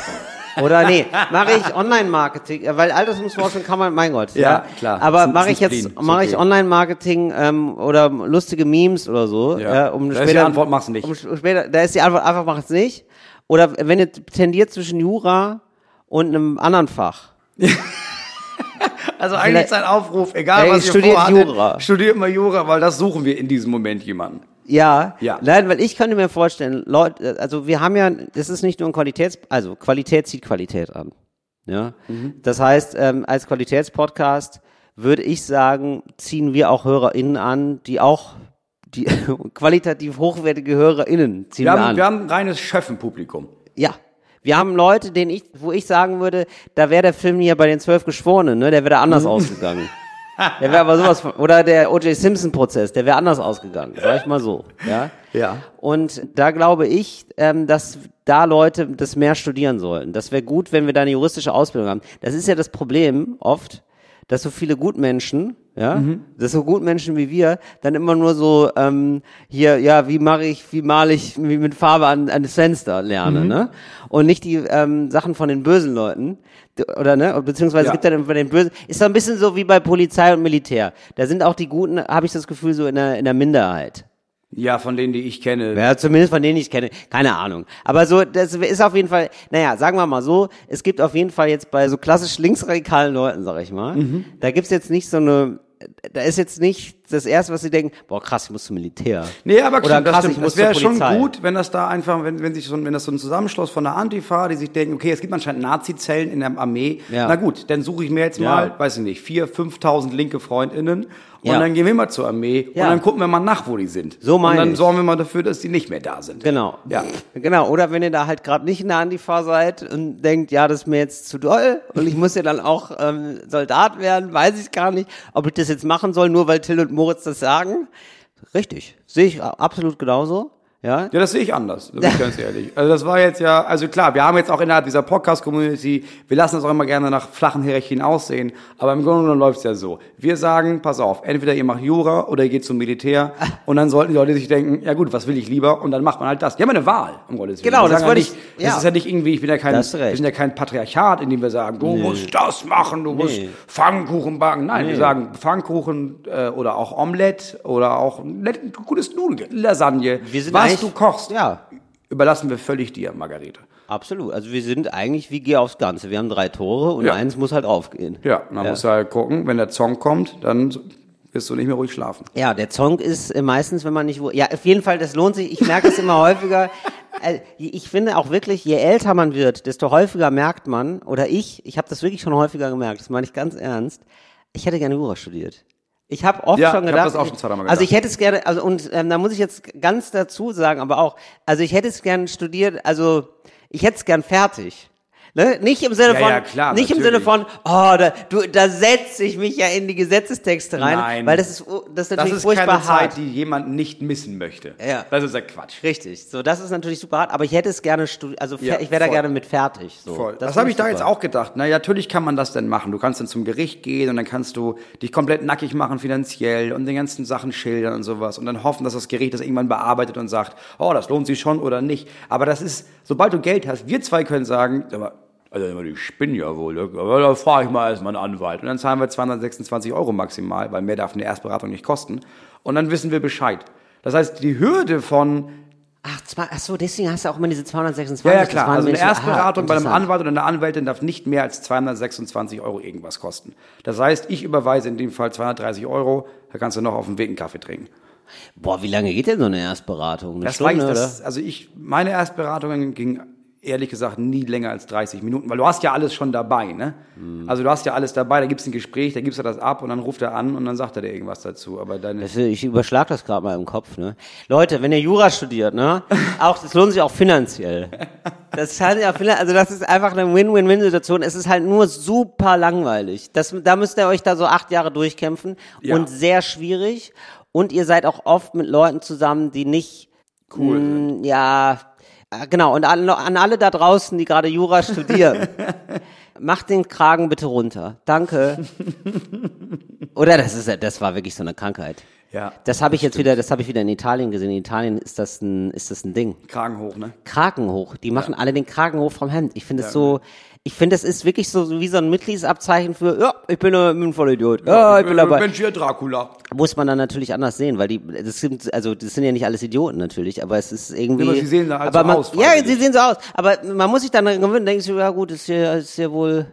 Oder nee, mache ich Online-Marketing, äh, weil Altertumsforschung kann man, mein Gott. Ja, klar. Aber Ist- mache ist ich ein jetzt, ist mache ich. Online-Marketing ähm, oder lustige Memes oder so, Ja. ja. um Da ist später, die Antwort, mach's nicht. Um später, da ist die Antwort einfach, mach es nicht. Oder wenn ihr tendiert zwischen Jura und einem anderen Fach. *laughs* Also eigentlich sein Aufruf, egal was ihr studiert vorhattet, Jura. studiert mal Jura, weil das suchen wir in diesem Moment jemanden. Ja, Ja. Nein, weil ich könnte mir vorstellen, Leute, also wir haben ja, das ist nicht nur ein Qualitäts, also Qualität zieht Qualität an. Ja, Mhm. das heißt, ähm, als Qualitätspodcast würde ich sagen, ziehen wir auch HörerInnen an, die auch die *laughs* qualitativ hochwertige HörerInnen ziehen Wir wir, haben, an. wir haben ein reines Schöffenpublikum. ja. Wir haben Leute, denen ich, wo ich sagen würde, da wäre der Film hier bei den zwölf Geschworenen, ne, der wäre da anders Mhm. ausgegangen. *laughs* Der wäre aber sowas von, oder der O.J. Simpson-Prozess, der wäre anders ausgegangen, sag ich mal so, ja. Ja. Und da glaube ich, ähm, dass da Leute das mehr studieren sollten. Das wäre gut, wenn wir da eine juristische Ausbildung haben. Das ist ja das Problem oft, dass so viele Gutmenschen, ja, dass so Gutmenschen wie wir dann immer nur so ähm, hier, ja, wie mache ich, wie male ich, wie mit Farbe an, an das Fenster lerne, ne? Und nicht die ähm, Sachen von den bösen Leuten, oder ne? Beziehungsweise Ja. es gibt dann bei den bösen, ist so ein bisschen so wie bei Polizei und Militär. Da sind auch die Guten, habe ich das Gefühl, so in der in der Minderheit. Ja, von denen, die ich kenne. Ja, zumindest von denen ich kenne. Keine Ahnung. Aber so, das ist auf jeden Fall, naja, sagen wir mal so, es gibt auf jeden Fall jetzt bei so klassisch linksradikalen Leuten, sag ich mal, Mhm. da gibt's jetzt nicht so eine, da ist jetzt nicht das erste, was sie denken, boah krass, ich muss zum Militär. Nee, aber Oder das, krass, stimmt. ich muss das wäre schon gut, wenn das da einfach, wenn, wenn sich so, ein- wenn das so ein Zusammenschluss von der Antifa, die sich denken, okay, es gibt anscheinend Nazi-Zellen in der Armee. Ja. Na gut, dann suche ich mir jetzt Ja. mal, weiß ich nicht, vier, 5.000 linke FreundInnen und Ja. dann gehen wir mal zur Armee Ja. und dann gucken wir mal nach, wo die sind. So meine Und dann ich. sorgen wir mal dafür, dass die nicht mehr da sind. Genau. Ja. Genau. Oder wenn ihr da halt gerade nicht in der Antifa seid und denkt, ja, das ist mir jetzt zu doll und ich muss ja dann auch ähm, Soldat werden, weiß ich gar nicht, ob ich das jetzt machen soll, nur weil Till und Moritz das sagen. Richtig. Sehe ich absolut genauso. Ja. Ja, das sehe ich anders, bin ich ganz ehrlich. Also das war jetzt ja, also klar, wir haben jetzt auch innerhalb dieser Podcast-Community, wir lassen das auch immer gerne nach flachen Hierarchien aussehen, aber im Grunde genommen läuft es ja so. Wir sagen, pass auf, entweder ihr macht Jura oder ihr geht zum Militär *laughs* und dann sollten die Leute sich denken, ja gut, was will ich lieber? Und dann macht man halt das. Die haben eine Wahl, um Gottes Willen. Genau, Wir das wollte ja ich- nicht, ja. Das ist ja nicht irgendwie, ich bin ja kein, wir sind ja kein Patriarchat, in dem wir sagen, du musst das machen, du musst Nee. Pfannkuchen backen. Nein, wir Nee. sagen Pfannkuchen äh, oder auch Omelette oder auch ein gutes Nudeln, Lasagne, Wir sind was eigentlich- du kochst Ja. überlassen wir völlig dir, Margarete. Absolut. Also wir sind eigentlich wie Geh aufs Ganze. Wir haben drei Tore und Ja. eins muss halt aufgehen. Ja, man muss halt gucken, wenn der Song kommt, dann wirst du nicht mehr ruhig schlafen. Ja, der Song ist äh, meistens, wenn man nicht wo. Ja, auf jeden Fall, das lohnt sich. Ich merke es immer *laughs* häufiger. Äh, Ich finde auch wirklich, je älter man wird, desto häufiger merkt man, oder ich, ich habe das wirklich schon häufiger gemerkt, das meine ich ganz ernst, ich hätte gerne Jura studiert. Ich habe oft Ja, schon ich gedacht, das auch schon zweimal also gedacht. ich hätte es gerne, also und ähm, da muss ich jetzt ganz dazu sagen, aber auch, also ich hätte es gern studiert, also ich hätte es gern fertig. Ne? Nicht im Sinne Ja, von, ja, klar, nicht im. Sinne von, oh, da, du, da setze ich mich ja in die Gesetzestexte rein, Nein. weil das ist, das ist Das natürlich ist furchtbar keine hart. Zeit, die jemand nicht missen möchte. Ja. Das ist ja Quatsch. Richtig, so das ist natürlich super hart, aber ich hätte es gerne also Ja, ich wäre da gerne mit fertig. So. Voll. Das, finde habe ich da super. jetzt auch gedacht. Na, natürlich kann man das denn machen. Du kannst dann zum Gericht gehen und dann kannst du dich komplett nackig machen finanziell und den ganzen Sachen schildern und sowas und dann hoffen, dass das Gericht das irgendwann bearbeitet und sagt, oh, das lohnt sich schon oder nicht. Aber das ist, sobald du Geld hast, wir zwei können sagen, sag mal, also die spinnen ja wohl, aber da frage ich mal erstmal einen Anwalt. Und dann zahlen wir 226 Euro maximal, weil mehr darf eine Erstberatung nicht kosten. Und dann wissen wir Bescheid. Das heißt, die Hürde von Ach, zwei, ach so, deswegen hast du auch immer diese 226. ja, ja, klar. Also eine Erstberatung aha, bei einem. Anwalt oder einer Anwältin darf nicht mehr als 226 Euro irgendwas kosten. Das heißt, ich überweise in dem Fall 230 Euro, da kannst du noch auf dem Weg einen Kaffee trinken. Boah, wie lange geht denn so eine Erstberatung? Eine Das Stunde, ich, oder? das, also ich, meine Erstberatungen gingen ehrlich gesagt nie länger als 30 Minuten, weil du hast ja alles schon dabei, ne? Hm. Also du hast ja alles dabei, da gibt's ein Gespräch, da gibst du das ab und dann ruft er an und dann sagt er dir irgendwas dazu. Aber deine, Das, ich überschlag das gerade mal im Kopf, ne? Leute, wenn ihr Jura studiert, ne? *laughs* Auch, das lohnt sich auch finanziell. Das kann ja, finan- also das ist einfach eine Win-Win-Win-Situation. Es ist halt nur super langweilig. Das, da müsst ihr euch da so acht Jahre durchkämpfen Ja. und sehr schwierig. Und ihr seid auch oft mit Leuten zusammen, die nicht Cool mh, ja, äh, genau. Und an, an alle da draußen, die gerade Jura studieren. *laughs* Macht den Kragen bitte runter. Danke. Oder das ist, ja- das war wirklich so eine Krankheit. Ja, Das habe ich jetzt wieder, das habe ich wieder in Italien gesehen. In Italien ist das ein, ist das ein Ding. Kragen hoch, ne? Kragen hoch. Die machen alle den Kragen hoch vom Hemd. Ich finde es so, ich finde, das ist wirklich so wie so ein Mitgliedsabzeichen für, ja, ich bin ein, ein Vollidiot. Ja, ich bin dabei. Mensch, hier Dracula. Muss man dann natürlich anders sehen, weil die, das sind, also, das sind ja nicht alles Idioten natürlich, aber es ist irgendwie. Aber sie sehen da halt aber so man, aus, Ja, sie sehen so aus. Aber man muss sich dann gewöhnen, denkt sich, ja gut, ist ja, ist ja wohl,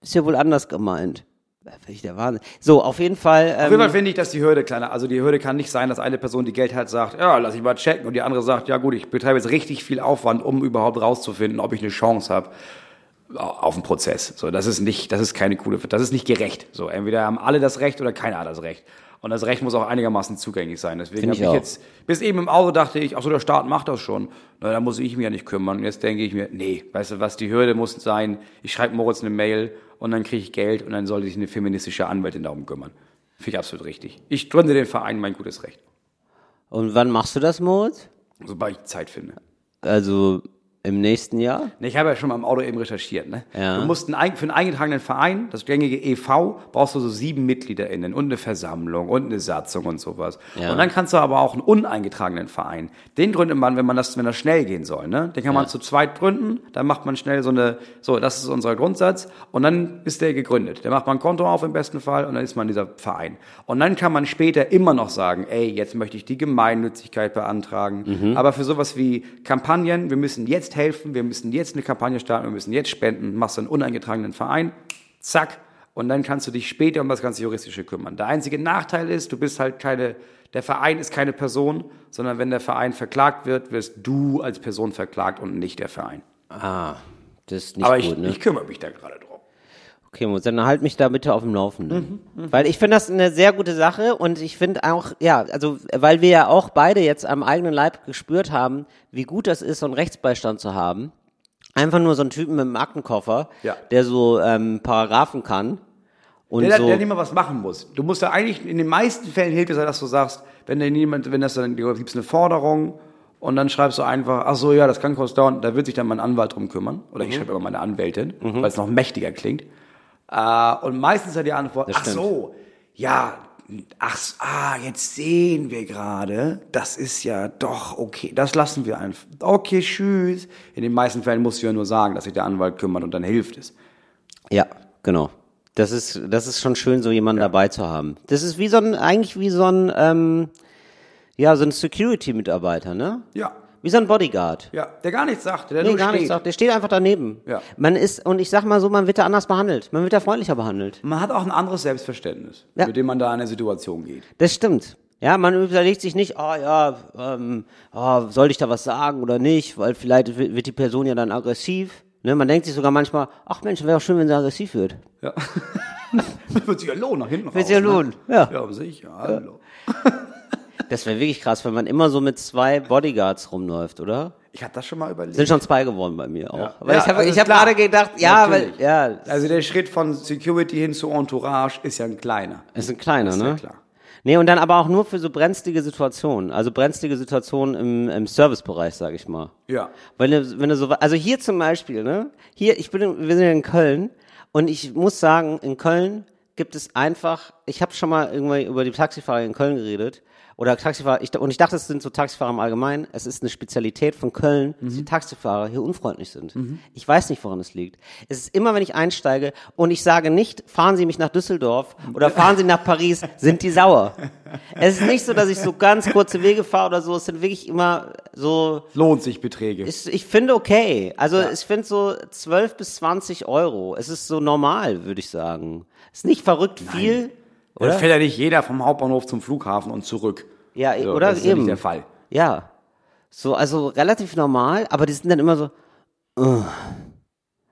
ist ja wohl anders gemeint. Finde ich der Wahnsinn. So, auf jeden Fall. Auf jeden Fall Ähm, finde ich, dass die Hürde kleiner, also die Hürde kann nicht sein, dass eine Person, die Geld hat, sagt, ja, lass ich mal checken und die andere sagt, ja gut, ich betreibe jetzt richtig viel Aufwand, um überhaupt rauszufinden, ob ich eine Chance habe auf den Prozess. So, das ist nicht, das ist keine coole, das ist nicht gerecht. So, entweder haben alle das Recht oder keiner hat das Recht. Und das Recht muss auch einigermaßen zugänglich sein. Deswegen habe ich ich jetzt, bis eben im Auto dachte ich, ach so, der Staat macht das schon. Na, da muss ich mich ja nicht kümmern. Und jetzt denke ich mir, nee, weißt du was, die Hürde muss sein, ich schreibe Moritz eine Mail und dann kriege ich Geld und dann sollte sich eine feministische Anwältin darum kümmern. Finde ich absolut richtig. Ich gründe den Verein, mein gutes Recht. und wann machst du das, Moritz? Sobald ich Zeit finde. Also, im nächsten Jahr? Ne, Ich habe ja schon mal im Auto eben recherchiert. Ne? Ja. Du musst einen, für einen eingetragenen Verein, das gängige EV, brauchst du so sieben MitgliederInnen und eine Versammlung und eine Satzung und sowas. Ja. Und dann kannst du aber auch einen uneingetragenen Verein. Den gründet man, wenn man das, wenn das schnell gehen soll. Ne? Den kann man zu zweit gründen, dann macht man schnell so eine, so, das ist unser Grundsatz und dann ist der gegründet. Dann macht man ein Konto auf im besten Fall und dann ist man dieser Verein. Und dann kann man später immer noch sagen, ey, jetzt möchte ich die Gemeinnützigkeit beantragen. Aber für sowas wie Kampagnen, wir müssen jetzt helfen, wir müssen jetzt eine Kampagne starten, wir müssen jetzt spenden, machst du einen uneingetragenen Verein, zack, und dann kannst du dich später um das ganze Juristische kümmern. Der einzige Nachteil ist, du bist halt keine, der Verein ist keine Person, sondern wenn der Verein verklagt wird, wirst du als Person verklagt und nicht der Verein. Ah, das ist nicht Aber gut, ich, ne? ich kümmere mich da gerade drum. Okay, Moritz, dann halt mich da bitte auf dem Laufenden. Weil ich finde das eine sehr gute Sache und ich finde auch, ja, also, weil wir ja auch beide jetzt am eigenen Leib gespürt haben, wie gut das ist, so einen Rechtsbeistand zu haben. Einfach nur so einen Typen mit einem Aktenkoffer, Ja. der so ähm, Paragraphen kann. Und Der, so, der nicht mal was machen muss. Du musst ja eigentlich, in den meisten Fällen hilft es ja, dass du sagst, wenn dir niemand, wenn das dann, du gibst eine Forderung und dann schreibst du einfach, ach so, ja, das kann kurz dauern, da wird sich dann mein Anwalt drum kümmern. Oder Mhm. ich schreibe immer meine Anwältin, weil es noch mächtiger klingt. Äh, und meistens hat die Antwort, ach so, ja, ach, ah, jetzt sehen wir gerade, das ist ja doch okay, das lassen wir einfach. Okay, tschüss. In den meisten Fällen musst du ja nur sagen, dass sich der Anwalt kümmert und dann hilft es. Ja, genau. Das ist, das ist schon schön, so jemanden dabei zu haben. Das ist wie so ein, eigentlich wie so ein, ähm, ja, so ein Security-Mitarbeiter, ne? Ja, Wie so ein Bodyguard. ja, der gar nichts sagt, der Nee, nur gar steht. nicht sagt. Der steht einfach daneben. Ja. Man ist, und ich sag mal so, man wird da anders behandelt. Man wird da freundlicher behandelt. Man hat auch ein anderes Selbstverständnis, Ja. mit dem man da in eine Situation geht. Das stimmt. Ja, man überlegt sich nicht, oh ja, ähm, oh, soll ich da was sagen oder nicht, weil vielleicht wird die Person ja dann aggressiv. Ne, man denkt sich sogar manchmal, ach Mensch, wäre auch schön, wenn sie aggressiv wird. Ja. *laughs* Wird sich ja lohnen, nach hinten raus. Wird sich ja lohnen, Ne? ja. Ja, sicher. Hallo. *laughs* Das wäre wirklich krass, wenn man immer so mit zwei Bodyguards rumläuft, oder? Ich habe das schon mal überlegt. Sind schon zwei geworden bei mir auch. Ja. Aber Ja, ich habe also hab gerade gedacht, ja, Natürlich. weil, ja, Also der Schritt von Security hin zu Entourage ist ja ein kleiner. ist ein kleiner, Ist ja ne? klar. Nee, und dann aber auch nur für so brenzlige Situationen. Also brenzlige Situationen im, im Servicebereich, sag ich mal. Ja. Wenn du, wenn du so, also hier zum Beispiel, ne? Hier, ich bin, wir sind ja in Köln und ich muss sagen, in Köln gibt es einfach, ich habe schon mal irgendwie über die Taxifahrer in Köln geredet oder Taxifahrer, ich, und ich dachte, es sind so Taxifahrer im Allgemeinen. Es ist eine Spezialität von Köln, dass die Taxifahrer hier unfreundlich sind. Ich weiß nicht, woran es liegt. Es ist immer, wenn ich einsteige und ich sage nicht, fahren Sie mich nach Düsseldorf oder fahren Sie nach Paris, *laughs* sind die sauer. Es ist nicht so, dass ich so ganz kurze Wege fahre oder so. Es sind wirklich immer so Lohnt sich Beträge. ich, ich finde okay. Also ich finde so 12 bis 20 Euro. Es ist so normal, würde ich sagen. Ist nicht verrückt viel. Oder? fährt ja nicht jeder vom Hauptbahnhof zum Flughafen und zurück. Ja, So, oder das ist ja eben. nicht der Fall. Ja. So, also relativ normal, aber die sind dann immer so. Uh.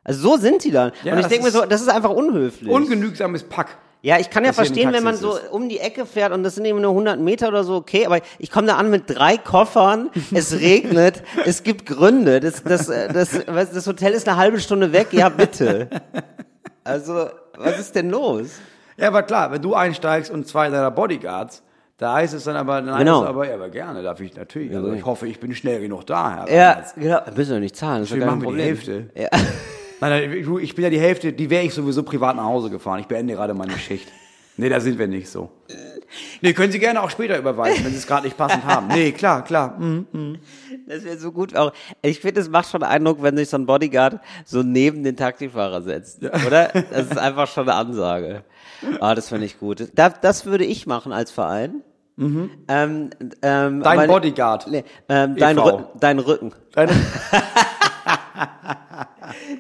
Also so sind die dann. Ja, Und ich denke mir so, das ist einfach unhöflich. Ungenügsames Pack. ja, ich kann ja verstehen, wenn man so ist. um die Ecke fährt und das sind eben nur 100 Meter oder so, okay, aber ich komme da an mit drei Koffern, *laughs* es regnet, es gibt Gründe, das, das, äh, das, das Hotel ist eine halbe Stunde weg, ja bitte. Also, was ist denn los? Ja, aber klar, wenn du einsteigst und zwei deiner Bodyguards, da heißt es dann aber, dann Genau. heißt es aber, ja, aber gerne, darf ich natürlich. Also ich hoffe, ich bin schnell genug da, Herr Ja, Reinhardt. genau, müssen wir nicht zahlen, das ist ja machen wir die. Hälfte. *laughs* Nein, nein, ich bin ja die Hälfte, die wäre ich sowieso privat nach Hause gefahren. Ich beende gerade meine Schicht. Nee, da sind wir nicht so. Nee, können Sie gerne auch später überweisen, wenn Sie es gerade nicht passend haben. Nee, klar, klar. Mhm. Das wäre so gut auch. Ich finde, es macht schon Eindruck, wenn sich so ein Bodyguard so neben den Taxifahrer setzt. Oder? Das ist einfach schon eine Ansage. Ah, das finde ich gut. Das, das würde ich machen als Verein. Ähm, ähm, Dein meine- Bodyguard. Nee, ähm, dein, e.V.. Rücken, dein Rücken. Deine, *laughs*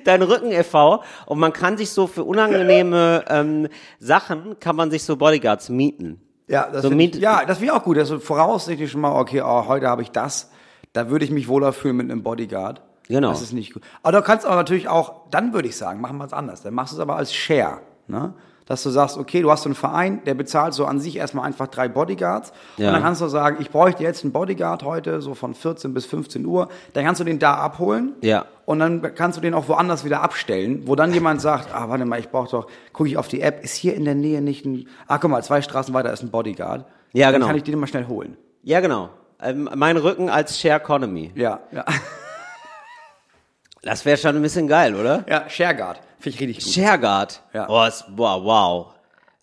Dein Rücken e.V. Und man kann sich so für unangenehme ähm, Sachen, kann man sich so Bodyguards mieten. Ja, das So find ich, Miet- ja, das finde ich auch gut. du voraussichtlich schon mal, okay, oh, heute habe ich das. Da würde ich mich wohler fühlen mit einem Bodyguard. Genau. Das ist nicht gut. Aber du kannst aber natürlich auch, dann würde ich sagen, machen wir es anders. Dann machst du es aber als Share. Ne? Dass du sagst, okay, du hast so einen Verein, der bezahlt so an sich erstmal einfach drei Bodyguards. Ja. Und dann kannst du sagen, ich bräuchte jetzt einen Bodyguard heute, so von 14 bis 15 Uhr. Dann kannst du den da abholen. Ja. Und dann kannst du den auch woanders wieder abstellen, wo dann jemand sagt, ah, warte mal, ich brauche doch, gucke ich auf die App, ist hier in der Nähe nicht ein, ah, guck mal, zwei Straßen weiter ist ein Bodyguard. Ja, dann genau. kann ich den mal schnell holen. Ja, genau. Ähm, mein Rücken als Share Economy. Ja, ja. Das wäre schon ein bisschen geil, oder? Ja, Shareguard. Finde ich richtig gut. Shareguard. Ja. Oh, ist, wow, wow.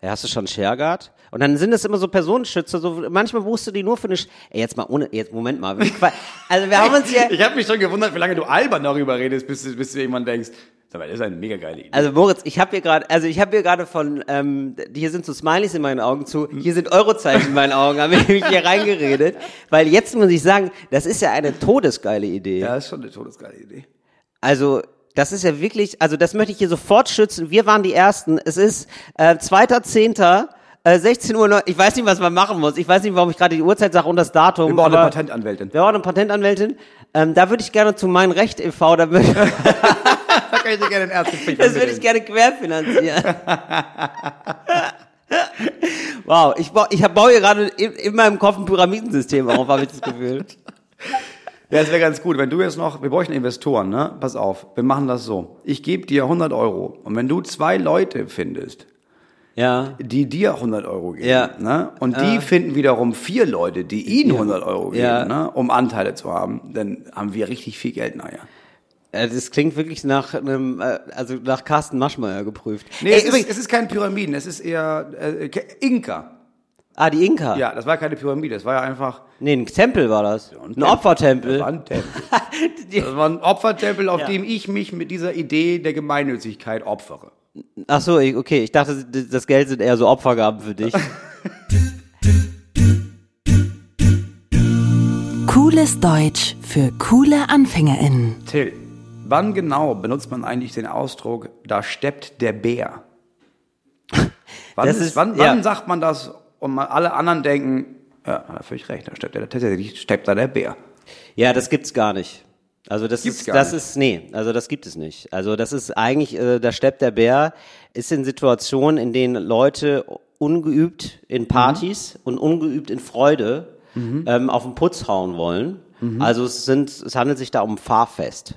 Ja, hast du schon Shareguard? Und dann sind es immer so Personenschützer, so manchmal buchst du die nur für eine Sch Ey, jetzt mal ohne jetzt Moment mal. *laughs* Also wir haben uns hier Ich habe mich schon gewundert, wie lange du albern darüber redest, bis, du- bis du irgendwann denkst, sag mal, das ist eine mega geile Idee. Also Moritz, ich habe hier gerade, also ich habe hier gerade von, ähm, hier sind so Smileys in meinen Augen zu, hier sind Eurozeichen in meinen Augen, habe ich mich hier reingeredet, weil jetzt muss ich sagen, das ist ja eine todesgeile Idee. ja, ist schon eine todesgeile Idee. Also das ist ja wirklich, also das möchte ich hier sofort schützen. Wir waren die Ersten. Es ist äh, 2.10., äh, 16 Uhr. neu- Ich weiß nicht, was man machen muss. Ich weiß nicht, warum ich gerade die Uhrzeit sage und das Datum. Wir brauchen eine Patentanwältin. Wir brauchen eine Patentanwältin. Ähm, da würde ich gerne zu meinem Recht e.V., da würde, *laughs* *laughs* Da kann ich dir gerne den Ärzte das würde ich gerne querfinanzieren. *laughs* wow, ich, bau, ich baue hier gerade in, in meinem Kopf ein Pyramidensystem auf, habe ich das Gefühl. Ja, das wäre ganz gut. Wenn du jetzt noch, wir bräuchten Investoren, ne? Pass auf, wir machen das so. Ich gebe dir 100 Euro. Und wenn du zwei Leute findest, Ja. die dir 100 Euro geben, Ja. ne? und die finden wiederum vier Leute, die ihnen 100 Euro geben, Ja. ne? um Anteile zu haben, dann haben wir richtig viel Geld nachher. Das klingt wirklich nach einem, äh, also nach Carsten Maschmeyer geprüft. Nee, Ey, es, ist, es ist kein Pyramiden, es ist eher äh, Inka. Ah, die Inka. Ja, das war keine Pyramide, das war ja einfach Nee, ein Tempel war das. ein Tempel. Opfertempel. Das war ein Tempel. *laughs* Das war ein Opfertempel, auf Ja. dem ich mich mit dieser Idee der Gemeinnützigkeit opfere. Ach so, okay. Ich dachte, das Geld sind eher so Opfergaben für dich. *laughs* Cooles Deutsch für coole AnfängerInnen. Till, wann genau benutzt man eigentlich den Ausdruck, da steppt der Bär? *laughs* Wann, Das ist, ist- wann, ja. wann sagt man das und mal alle anderen denken, ja, hat er völlig recht, da steppt der, tatsächlich steppt da der Bär. Ja, das gibt's gar nicht. Also das Gibt's ist, das nicht. ist, nee, also das gibt es nicht. Also das ist eigentlich, äh, da steppt der Bär, ist in Situationen, in denen Leute ungeübt in Partys und ungeübt in Freude ähm, auf den Putz hauen wollen. Also es sind, es handelt sich da um Fahrfest.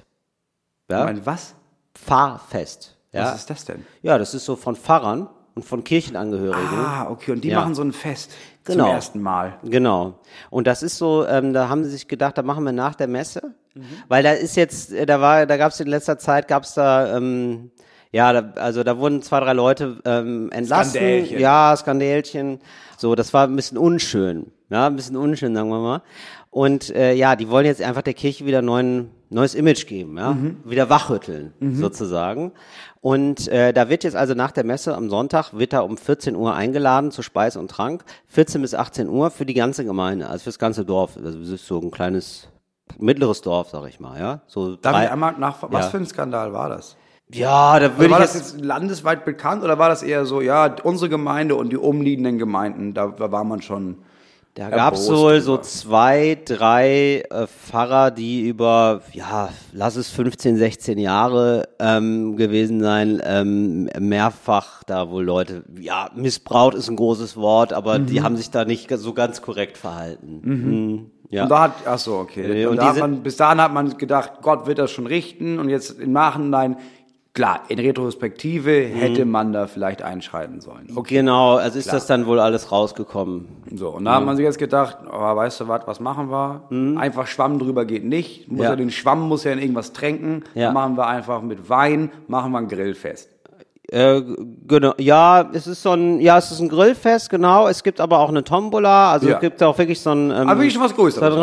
Ja? Ich meine, was? Fahrfest. Ja? Was ist das denn? ja, das ist so von Pfarrern und von Kirchenangehörigen. Ah, okay, und die Ja. machen so ein Fest Genau. zum ersten Mal. Genau. Und das ist so, ähm, da haben sie sich gedacht, da machen wir nach der Messe, weil da ist jetzt, äh, da war, da gab es in letzter Zeit, gab es da, ähm, ja, da, also da wurden zwei, drei Leute ähm, entlassen. Skandälchen. Ja, Skandälchen. So, das war ein bisschen unschön. Ja, ein bisschen unschön, sagen wir mal. Und äh, ja, die wollen jetzt einfach der Kirche wieder neuen, neues Image geben, ja, wieder wachrütteln sozusagen. Und äh, da wird jetzt also nach der Messe am Sonntag wird da um 14 Uhr eingeladen zu Speis und Trank, 14 bis 18 Uhr für die ganze Gemeinde, also fürs ganze Dorf. Also es ist so ein kleines mittleres Dorf, sag ich mal, ja. So Darf drei, ich einmal nach, was Ja. für ein Skandal war das? ja, da Also würde war ich das jetzt, jetzt landesweit bekannt oder war das eher so, ja, unsere Gemeinde und die umliegenden Gemeinden, da, da war man schon. Da gab es wohl so zwei, drei äh, Pfarrer, die über, ja, lass es 15, 16 Jahre ähm, gewesen sein, ähm, mehrfach da wohl Leute, ja, missbraucht ist ein großes Wort, aber Mhm. die haben sich da nicht so ganz korrekt verhalten. Mhm. Ja. Und da hat, ach so, okay. Nee, und und da man, bis dahin hat man gedacht, Gott wird das schon richten und jetzt im Nachhinein, klar, in Retrospektive hätte man da vielleicht einschreiten sollen. Okay. Genau, also ist das dann wohl alles rausgekommen. So, und da hat man sich jetzt gedacht, oh, weißt du was, was machen wir? Einfach Schwamm drüber geht nicht. Muss ja. Ja. den Schwamm muss ja in irgendwas tränken. Ja. Dann machen wir einfach mit Wein, machen wir ein Grillfest. Äh, genau, ja, es ist so ein, ja, es ist ein Grillfest, genau. Es gibt aber auch eine Tombola, also Ja. es gibt auch wirklich so ein. Ähm, Aber wirklich schon was Größeres.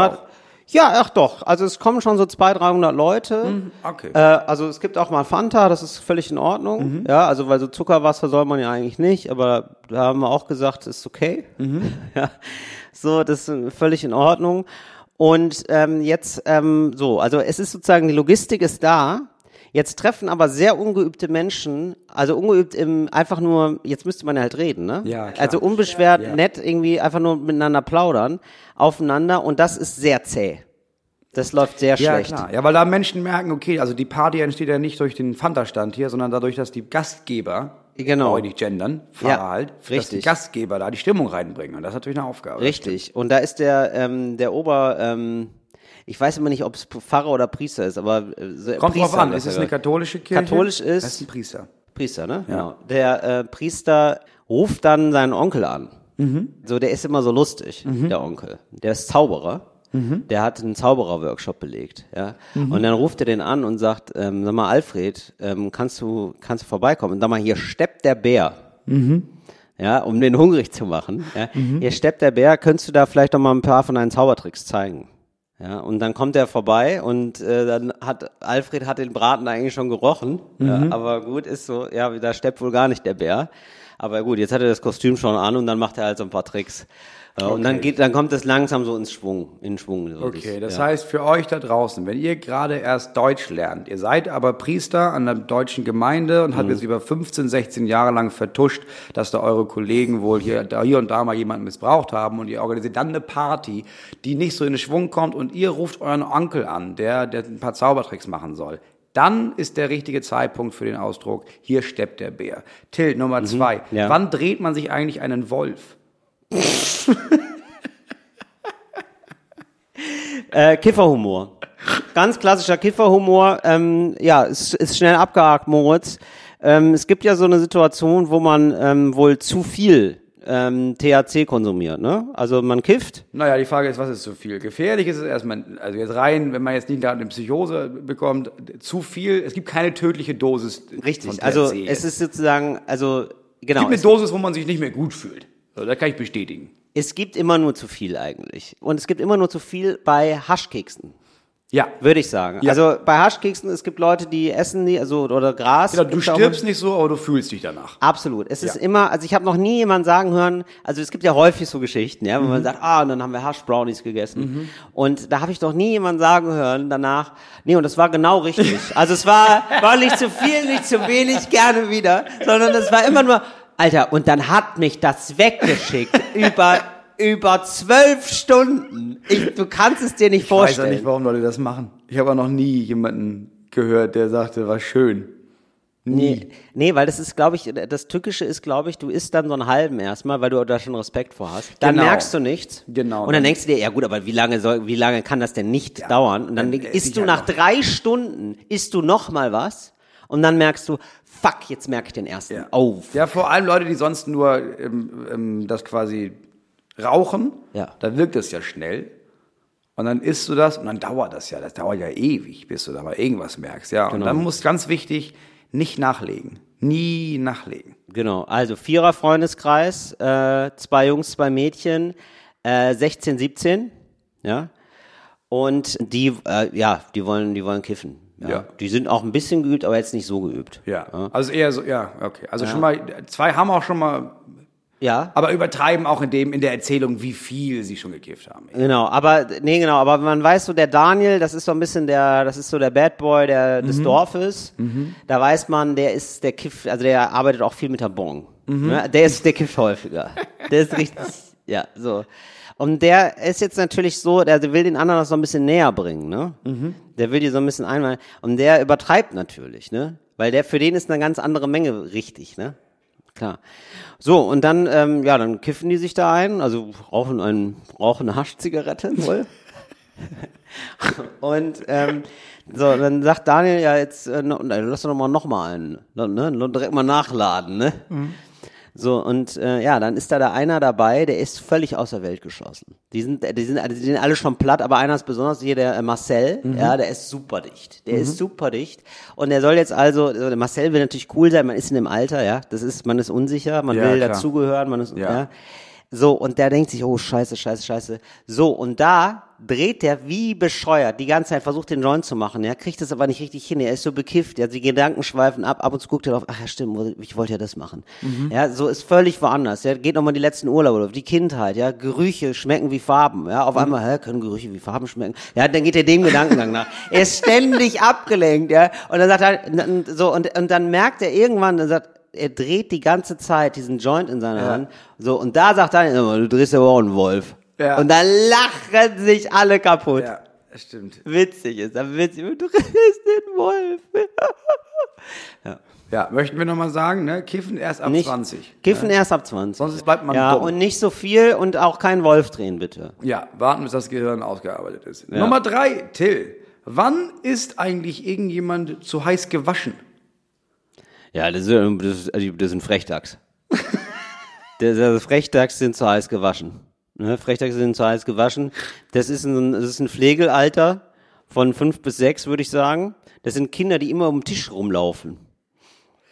Ja, ach doch. Also es kommen schon so 200, 300 Leute. okay. Äh, also es gibt auch mal Fanta, das ist völlig in Ordnung. Ja, also weil so Zuckerwasser soll man ja eigentlich nicht, aber da haben wir auch gesagt, ist okay. *laughs* Ja, so, das ist völlig in Ordnung. Und ähm, jetzt ähm, so, also es ist sozusagen die Logistik ist da. Jetzt treffen aber sehr ungeübte Menschen, also ungeübt im einfach nur, jetzt müsste man ja halt reden, ne? Ja, klar. Also unbeschwert, Ja. nett irgendwie einfach nur miteinander plaudern, aufeinander und das ist sehr zäh. Das läuft sehr Ja, schlecht. klar. Ja, weil da Menschen merken, okay, also die Party entsteht ja nicht durch den Fanta-Stand hier, sondern dadurch, dass die Gastgeber, Genau. brauche ich nicht gendern, Fahrer Ja, halt, dass die richtig. Gastgeber da die Stimmung reinbringen. Und das ist natürlich eine Aufgabe. Richtig. Und da ist der, ähm, der Ober, ähm, ich weiß immer nicht, ob es Pfarrer oder Priester ist, aber äh, so- Kommt Priester drauf an, ist es eine katholische Kirche? Katholisch ist- Das ist ein Priester. Priester, ne? Genau. Der äh, Priester ruft dann seinen Onkel an. So, der ist immer so lustig, der Onkel. Der ist Zauberer. Der hat einen Zauberer-Workshop belegt, ja. Und dann ruft er den an und sagt, ähm, sag mal, Alfred, ähm, kannst du, kannst du vorbeikommen? Und sag mal, hier steppt der Bär. Ja, um den hungrig zu machen. Ja. Hier steppt der Bär, könntest du da vielleicht noch mal ein paar von deinen Zaubertricks zeigen? Ja, und dann kommt er vorbei und äh, dann hat Alfred hat den Braten eigentlich schon gerochen. Ja, aber gut, ist so, ja, da steppt wohl gar nicht der Bär. Aber gut, jetzt hat er das Kostüm schon an und dann macht er halt so ein paar Tricks. Ja, Und dann geht, dann kommt es langsam so ins Schwung, in Schwung. So Okay, das ja. heißt für euch da draußen, wenn ihr gerade erst Deutsch lernt, ihr seid aber Priester an der deutschen Gemeinde und Mhm. habt jetzt über 15, 16 Jahre lang vertuscht, dass da eure Kollegen wohl hier, da, hier und da mal jemanden missbraucht haben und ihr organisiert dann eine Party, die nicht so in den Schwung kommt und ihr ruft euren Onkel an, der, der ein paar Zaubertricks machen soll. Dann ist der richtige Zeitpunkt für den Ausdruck, hier steppt der Bär. Till, Nummer zwei. Mhm. ja. Wann dreht man sich eigentlich einen Wolf? Äh, Kifferhumor. Ganz klassischer Kifferhumor. Ähm, ja, ist, ist schnell abgehakt, Moritz. Ähm, es gibt ja so eine Situation, wo man ähm, wohl zu viel ähm, THC konsumiert. Ne? Also man kifft. Naja, die Frage ist, was ist zu viel? Gefährlich ist es erstmal, also jetzt rein, wenn man jetzt nicht gerade eine Psychose bekommt, zu viel, es gibt keine tödliche Dosis. Richtig. Also es ist sozusagen, also es genau. gibt eine Es, Dosis, wo man sich nicht mehr gut fühlt. So, das kann ich bestätigen. es gibt immer nur zu viel eigentlich. Und es gibt immer nur zu viel bei Haschkeksen. Ja. Würde ich sagen. Ja. Also bei Haschkeksen, es gibt Leute, die essen die, also oder Gras. Genau, du stirbst nicht so, aber du fühlst dich danach. Absolut. Es ist Ja. immer, also ich habe noch nie jemanden sagen hören, also es gibt ja häufig so Geschichten, ja, wo Mhm. man sagt, ah, und dann haben wir Hash-Brownies gegessen. Und da habe ich noch nie jemanden sagen hören danach, nee, und das war genau richtig. Also es war, war nicht zu viel, nicht zu wenig, gerne wieder, sondern es war immer nur, Alter, und dann hat mich das weggeschickt *laughs* über, über zwölf Stunden. Ich, du kannst es dir nicht Ich weiß ja vorstellen. nicht, warum Leute das machen. Ich habe auch noch nie jemanden gehört, der sagte, war schön. Nee, nee, weil das ist, glaube ich, das Tückische ist, glaube ich, du isst dann so einen halben erstmal, weil du da schon Respekt vor hast. Dann Genau. merkst du nichts. Genau. Und dann denkst du dir, ja gut, aber wie lange soll, wie lange kann das denn nicht dauern? Und dann, dann ess isst ich du halt nach noch. drei Stunden, isst du noch mal was und dann merkst du, fuck, jetzt merke ich den ersten. Ja. Oh. Ja, vor allem Leute, die sonst nur ähm, ähm, das quasi rauchen, Ja. da wirkt es ja schnell. Und dann isst du das und dann dauert das ja. Das dauert ja ewig, bis du da mal irgendwas merkst. Ja, und Genau. dann muss ganz wichtig, nicht nachlegen. Nie nachlegen. Genau, also vierer Freundeskreis, äh, zwei Jungs, zwei Mädchen, äh, 16, 17, ja. Und die, äh, ja, die wollen, die wollen kiffen. Ja. Ja. Die sind auch ein bisschen geübt, aber jetzt nicht so geübt. Ja. Also eher so, ja, okay. Also schon mal, zwei haben auch schon mal, Ja. aber übertreiben auch in dem, in der Erzählung, wie viel sie schon gekifft haben. Genau, aber nee, genau, aber man weiß so, der Daniel, das ist so ein bisschen der, das ist so der Bad Boy der, des Dorfes. Da weiß man, der ist der Kiff, also der arbeitet auch viel mit der Bon. Ne? Der ist der Kiff häufiger. Der ist richtig, *laughs* ja, so. Und der ist jetzt natürlich so, der will den anderen das so ein bisschen näher bringen, ne? Der will die so ein bisschen einmal, und der übertreibt natürlich, ne? Weil der, für den ist eine ganz andere Menge richtig, ne? Klar. So, und dann, ähm, ja, dann kiffen die sich da ein, also rauchen, ein, rauchen eine Haschzigarette wohl. *laughs* und ähm, so, dann sagt Daniel, ja, jetzt, äh, lass doch noch mal noch mal einen, ne, ne, direkt mal nachladen, ne? So, und äh, ja, dann ist da da einer dabei, der ist völlig aus der Welt geschossen. Die sind, die sind, die sind alle schon platt, aber einer ist besonders hier, der äh, Marcel, ja, der ist super dicht. Der ist super dicht. Und der soll jetzt also, also der Marcel will natürlich cool sein, man ist in dem Alter, ja. Das ist, man ist unsicher, man Ja, will klar. dazugehören, man ist, Ja. ja. So, und der denkt sich, oh, scheiße, scheiße, scheiße. So, und da dreht der wie bescheuert die ganze Zeit, versucht den Joint zu machen, ja, kriegt es aber nicht richtig hin, er ist so bekifft, ja, die Gedanken schweifen ab, ab und zu guckt er drauf, ach ja, stimmt, ich wollte ja das machen. Ja, so ist völlig woanders, ja, geht nochmal die letzten Urlaube, auf die Kindheit, ja, Gerüche schmecken wie Farben, ja, auf einmal, hä, können Gerüche wie Farben schmecken? Ja, dann geht er dem Gedankengang nach. Er ist ständig *laughs* abgelenkt, ja, und dann sagt er, so, und, und dann merkt er irgendwann, dann sagt, er dreht die ganze Zeit diesen Joint in seiner Hand. So, und da sagt er, du drehst aber auch einen Wolf. Ja. Und dann lachen sich alle kaputt. Ja, das stimmt. Witzig ist, aber witzig. Du drehst den Wolf. *laughs* Ja, möchten wir nochmal sagen, ne? Kiffen erst ab Nicht 20. Kiffen erst ab 20. Sonst bleibt man ja, dumm. und nicht so viel und auch kein Wolf drehen, bitte. Ja, warten, bis das Gehirn ausgearbeitet ist. Nummer drei, Till. Wann ist eigentlich irgendjemand zu heiß gewaschen? Ja, das, ist- das, ist- also, das sind Frechdachs. *laughs* das, das Frechdachs sind zu heiß gewaschen. Ne? Frechdachs sind zu heiß gewaschen. Das ist ein, das ist ein Pflegealter von fünf bis sechs, würde ich sagen. Das sind Kinder, die immer um den Tisch rumlaufen.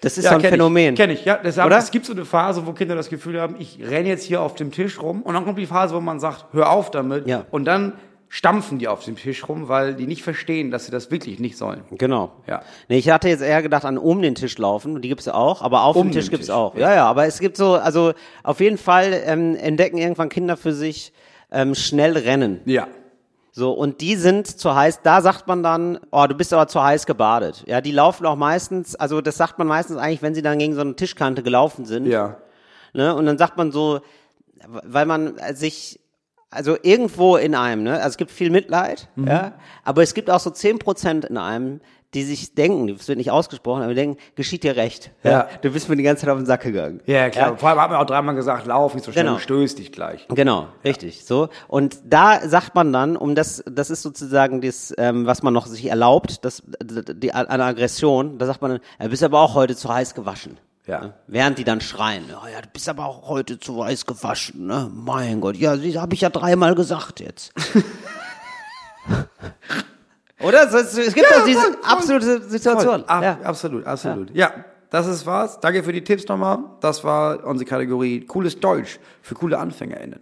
Das ist so ein kenn Phänomen. Ich, kenn ich, ja. Deshalb, Oder? Es gibt so eine Phase, wo Kinder das Gefühl haben, ich renne jetzt hier auf dem Tisch rum. Und dann kommt die Phase, wo man sagt, hör auf damit. Ja. Und dann stampfen die auf dem Tisch rum, weil die nicht verstehen, dass sie das wirklich nicht sollen. Genau. Ja. Nee, ich hatte jetzt eher gedacht an um den Tisch laufen, die gibt's auch, aber auf Um dem Tisch den gibt's Tisch, auch. Ja. ja, aber es gibt so, also auf jeden Fall ähm, entdecken irgendwann Kinder für sich ähm, schnell rennen. Ja. So, und die sind zu heiß, da sagt man dann, oh, du bist aber zu heiß gebadet. Ja, die laufen auch meistens, also das sagt man meistens eigentlich, wenn sie dann gegen so eine Tischkante gelaufen sind. Ja. Ne? Und dann sagt man so, weil man sich, also irgendwo in einem, ne, also es gibt viel Mitleid, Mhm. ja, aber es gibt auch so 10% in einem, die sich denken, das wird nicht ausgesprochen, aber die denken, geschieht dir recht. Ja. Du bist mir die ganze Zeit auf den Sack gegangen. Ja, klar. Vor allem hat man auch dreimal gesagt, lauf nicht so schnell, Genau. du stößt dich gleich. Genau, richtig. So und da sagt man dann, um das, das ist sozusagen das, ähm, was man noch sich erlaubt, das, die an Aggression. Da sagt man, dann, ja, du bist aber auch heute zu heiß gewaschen. Ja. Während die dann schreien, ja, ja, du bist aber auch heute zu heiß gewaschen, ne? Mein Gott, ja, das habe ich ja dreimal gesagt jetzt. *laughs* Oder? Es, gibt Ja, doch diese voll, voll. absolute Situation. Voll. Ab, Ja. Absolut, absolut. Ja. das ist was. Danke für die Tipps nochmal. Das war unsere Kategorie Cooles Deutsch für coole AnfängerInnen.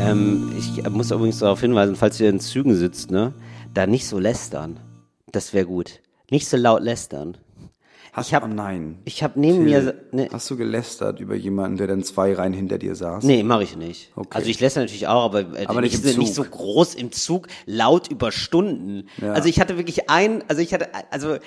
Ähm, ich muss übrigens darauf hinweisen, falls ihr in Zügen sitzt, ne, da nicht so lästern. Das wäre gut. Nicht so laut lästern. Hast, Ich hab- oh nein. Ich habe neben mir, ne, Hast du gelästert über jemanden, der dann zwei Reihen hinter dir saß? nee, mache ich nicht. Okay. Also ich lästere natürlich auch, aber, äh, Aber nicht nicht, so groß im Zug, laut über Stunden. Ja. Also ich hatte wirklich ein, also ich hatte, also äh,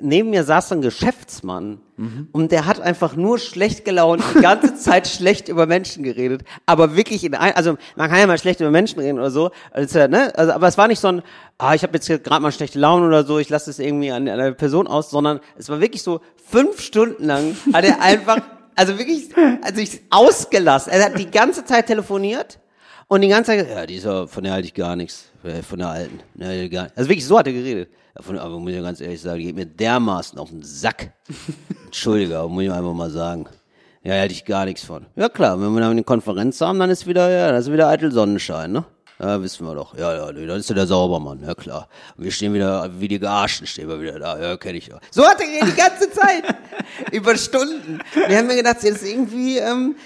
neben mir saß so ein Geschäftsmann Mhm. und der hat einfach nur schlecht gelaunt, die ganze *laughs* Zeit schlecht über Menschen geredet, aber wirklich in ein, also man kann ja mal schlecht über Menschen reden oder so, also, ne? also, aber es war nicht so ein, ah, ich habe jetzt gerade mal schlechte Laune oder so, ich lasse es irgendwie an einer Person aus, sondern es war wirklich so fünf Stunden lang hat er einfach, also wirklich, also ich ausgelassen. Er hat die ganze Zeit telefoniert und die ganze Zeit, ja, die ist ja, von der halte ich gar nichts, äh, von der alten. Ne, gar nicht. Also wirklich, so hat er geredet. Von, aber muss ich ja ganz ehrlich sagen, die geht mir dermaßen auf den Sack. *laughs* Entschuldige, aber muss ich einfach mal sagen. Ja, halte ich gar nichts von. Ja klar, wenn wir dann eine Konferenz haben, dann ist wieder, ja, das ist wieder eitel Sonnenschein, ne? Ja, wissen wir doch. Ja, ja, dann ist ja der Saubermann, ja klar. Und wir stehen wieder, wie die Gearschten stehen wir wieder da, ja, kenne ich ja. So hat er geredet die ganze Zeit. *laughs* Über Stunden. Wir haben mir gedacht, ist irgendwie, ähm,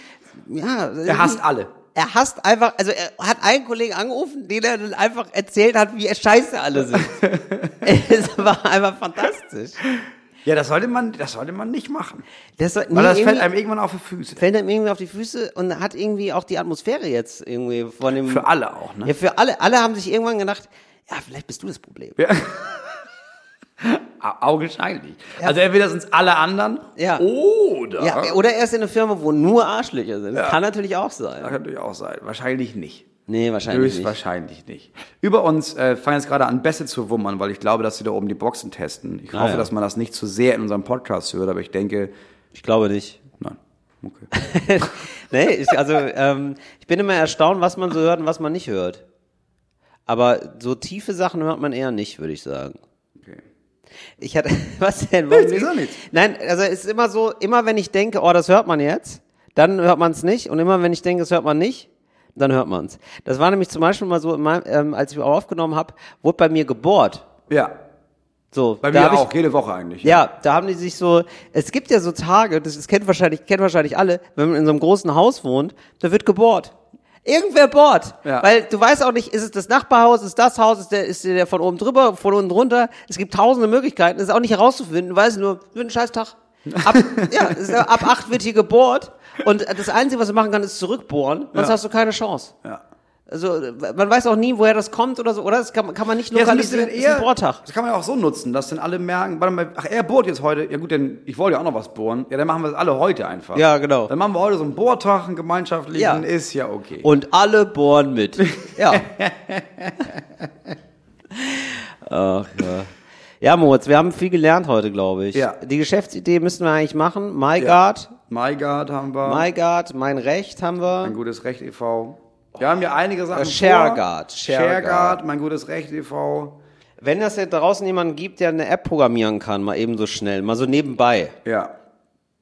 ja. Er hasst alle. Er hasst einfach, also er hat einen Kollegen angerufen, den er dann einfach erzählt hat, wie er scheiße alle sind. *laughs* *laughs* es war einfach fantastisch. Ja, das sollte man, das sollte man nicht machen. Das, soll- Weil nee, das fällt einem irgendwann auf die Füße. fällt einem irgendwie auf die Füße und hat irgendwie auch die Atmosphäre jetzt irgendwie von dem. Für alle auch, ne? Ja, für alle. Alle haben sich irgendwann gedacht, ja, vielleicht bist du das Problem. Au- Augenscheinlich. Also entweder sind es alle anderen Ja. oder Ja, oder er ist in einer Firma, wo nur Arschlöcher sind. Ja. Kann natürlich auch sein. kann natürlich auch sein. Wahrscheinlich nicht. Nee, wahrscheinlich nicht. Höchstwahrscheinlich nicht. Über uns äh, fangen jetzt gerade an, Bässe zu wummern, weil ich glaube, dass sie da oben die Boxen testen. Ich Ah, hoffe, ja. dass man das nicht zu sehr in unserem Podcast hört, aber ich denke, Ich glaube nicht. nein. Okay. *laughs* nee, ich, also ähm, ich bin immer erstaunt, was man so hört und was man nicht hört. Aber so tiefe Sachen hört man eher nicht, würde ich sagen. Ich hatte, *laughs* was denn? Warum Nichts, nicht? nichts? Nein, also es ist immer so, immer wenn ich denke, oh, das hört man jetzt, dann hört man es nicht. Und immer wenn ich denke, das hört man nicht, dann hört man es. Das war nämlich zum Beispiel mal so, in meinem, ähm, als ich aufgenommen habe, wurde bei mir gebohrt. Ja, So, bei mir hab ich, auch, jede Woche eigentlich. Ja, da haben die sich so, es gibt ja so Tage, das, das kennt wahrscheinlich, kennt wahrscheinlich alle, wenn man in so einem großen Haus wohnt, da wird gebohrt. Irgendwer bohrt. Ja. Weil du weißt auch nicht, ist es das Nachbarhaus, ist das Haus, ist der, ist der von oben drüber, von unten drunter. Es gibt tausende Möglichkeiten, das ist auch nicht herauszufinden. Du weißt nur, wird ein scheiß Tag. Ab, *laughs* ja, ab acht wird hier gebohrt und das Einzige, was du machen kannst, ist zurückbohren, sonst Ja. hast du keine Chance. Ja. Also, man weiß auch nie, woher das kommt oder so, oder? Das kann, kann man nicht Ja, lokalisieren. dann Das ist ein eher, Bohrtag. das kann man ja auch so nutzen, dass dann alle merken, warte mal, ach, er bohrt jetzt heute. Ja gut, denn ich wollte ja auch noch was bohren. Ja, dann machen wir das alle heute einfach. Ja, genau. Dann machen wir heute so einen Bohrtag, einen gemeinschaftlichen, Ja. ist ja okay. Und alle bohren mit. *laughs* Ja. Ach ja. Ja, Moritz, wir haben viel gelernt heute, glaube ich. Ja. Die Geschäftsidee müssen wir eigentlich machen. MyGuard, MyGuard haben wir, MyGuard, mein Recht haben wir. gutes Recht e.V. Wir haben ja einige Sachen Äh, ShareGuard. ShareGuard. Mein gutes Recht e.V. Wenn das jetzt draußen jemanden gibt, der eine App programmieren kann, mal eben so schnell, mal so nebenbei, Ja.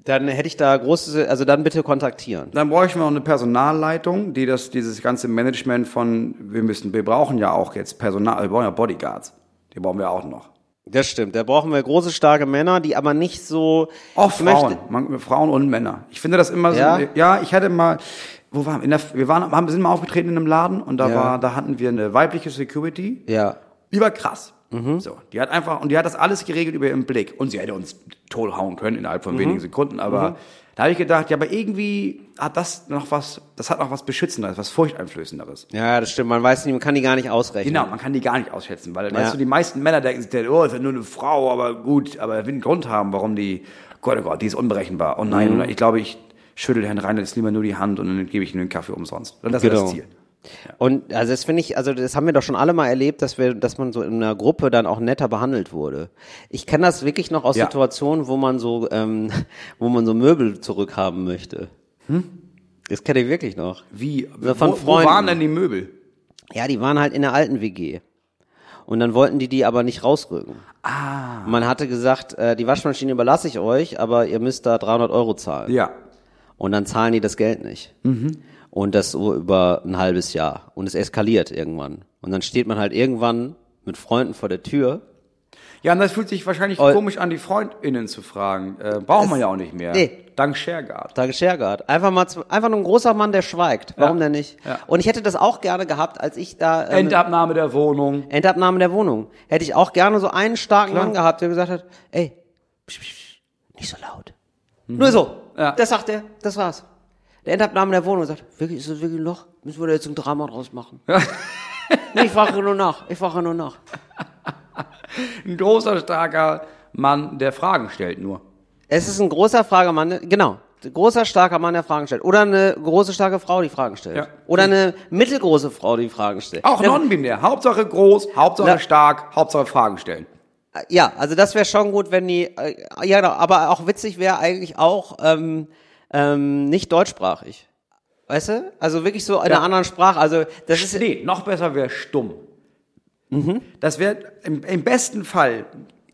dann hätte ich da große, also dann bitte kontaktieren. Dann bräuchten wir noch eine Personalleitung, die das, dieses ganze Management von, wir müssen, wir brauchen ja auch jetzt Personal, wir brauchen ja Bodyguards. Die brauchen wir auch noch. Das stimmt. Da brauchen wir große, starke Männer, die aber nicht so. Auch möchte- Frauen, man, Frauen und Männer. Ich finde das immer so. Ja? Ja, ich hatte mal, wo waren wir? In der, wir waren, haben, sind mal aufgetreten in einem Laden und da Ja. war, da hatten wir eine weibliche Security. Ja. Die war krass. Mhm. So, die hat einfach und die hat das alles geregelt über ihren Blick und sie hätte uns toll hauen können innerhalb Mhm. von wenigen Sekunden. Aber da habe ich gedacht, ja, aber irgendwie hat das noch was, das hat noch was beschützenderes, was furchteinflößenderes. Ja, das stimmt. Man weiß nicht, man kann die gar nicht ausrechnen. Genau, man kann die gar nicht ausschätzen, weil Ja. weißt du, die meisten Männer denken sich, oh, ist ja nur eine Frau, aber gut, aber er will einen Grund haben, warum die, Gott, oh Gott, die ist unberechenbar. Oh Mhm. nein, oder ich glaube, ich schüttel Herrn Reinhardt lieber nur die Hand und dann gebe ich ihm den Kaffee umsonst. Und das ist Genau. das Ziel. Und also das finde ich, also das haben wir doch schon alle mal erlebt, dass wir, dass man so in einer Gruppe dann auch netter behandelt wurde. Ich kenne das wirklich noch aus Ja. Situationen, wo man so, ähm, *laughs* wo man so Möbel zurückhaben möchte. Das kenne ich wirklich noch. Wie? Von wo, wo Freunden. waren denn die Möbel? Ja, die waren halt in der alten WG. Und dann wollten die die aber nicht rausrücken. Ah. Man hatte gesagt, äh, die Waschmaschine überlasse ich euch, aber ihr müsst da 300 Euro zahlen. Ja. Und dann zahlen die das Geld nicht. Und das so über ein halbes Jahr. Und es eskaliert irgendwann. Und dann steht man halt irgendwann mit Freunden vor der Tür. Ja, und das fühlt sich wahrscheinlich Oh. komisch an, die FreundInnen zu fragen. Äh, braucht man ja auch nicht mehr. Nee. Dank ShareGuard. Tage Schergard. Einfach mal, einfach nur ein großer Mann, der schweigt. Warum Ja. denn nicht? Ja. Und ich hätte das auch gerne gehabt, als ich da, ähm, Endabnahme der Wohnung. Endabnahme der Wohnung. Hätte ich auch gerne so einen starken Klar. Mann gehabt, der gesagt hat, ey, psch, psch, nicht so laut. Nur so. Ja. Das sagt er, das war's. Der Endabnahme der Wohnung sagt, wirklich, ist das wirklich ein Loch? Müssen wir da jetzt ein Drama draus machen? nee, ich frage nur nach. Ich frage nur nach. *laughs* Ein großer, starker Mann, der Fragen stellt nur. Es ist ein großer Fragemann, genau. Ein großer, starker Mann, der Fragen stellt. Oder eine große, starke Frau, die Fragen stellt. Ja. Oder eine mittelgroße Frau, die Fragen stellt. Auch Ja, non-binär. Hauptsache groß, Hauptsache Ja. stark, Hauptsache Fragen stellen. Ja, also das wäre schon gut, wenn die, äh, ja genau, aber auch witzig wäre eigentlich auch ähm, ähm, nicht deutschsprachig. Weißt du? Also wirklich so in Ja. einer anderen Sprache. Also das ist Nee, noch besser wäre stumm. Mhm. Das wäre im, im besten Fall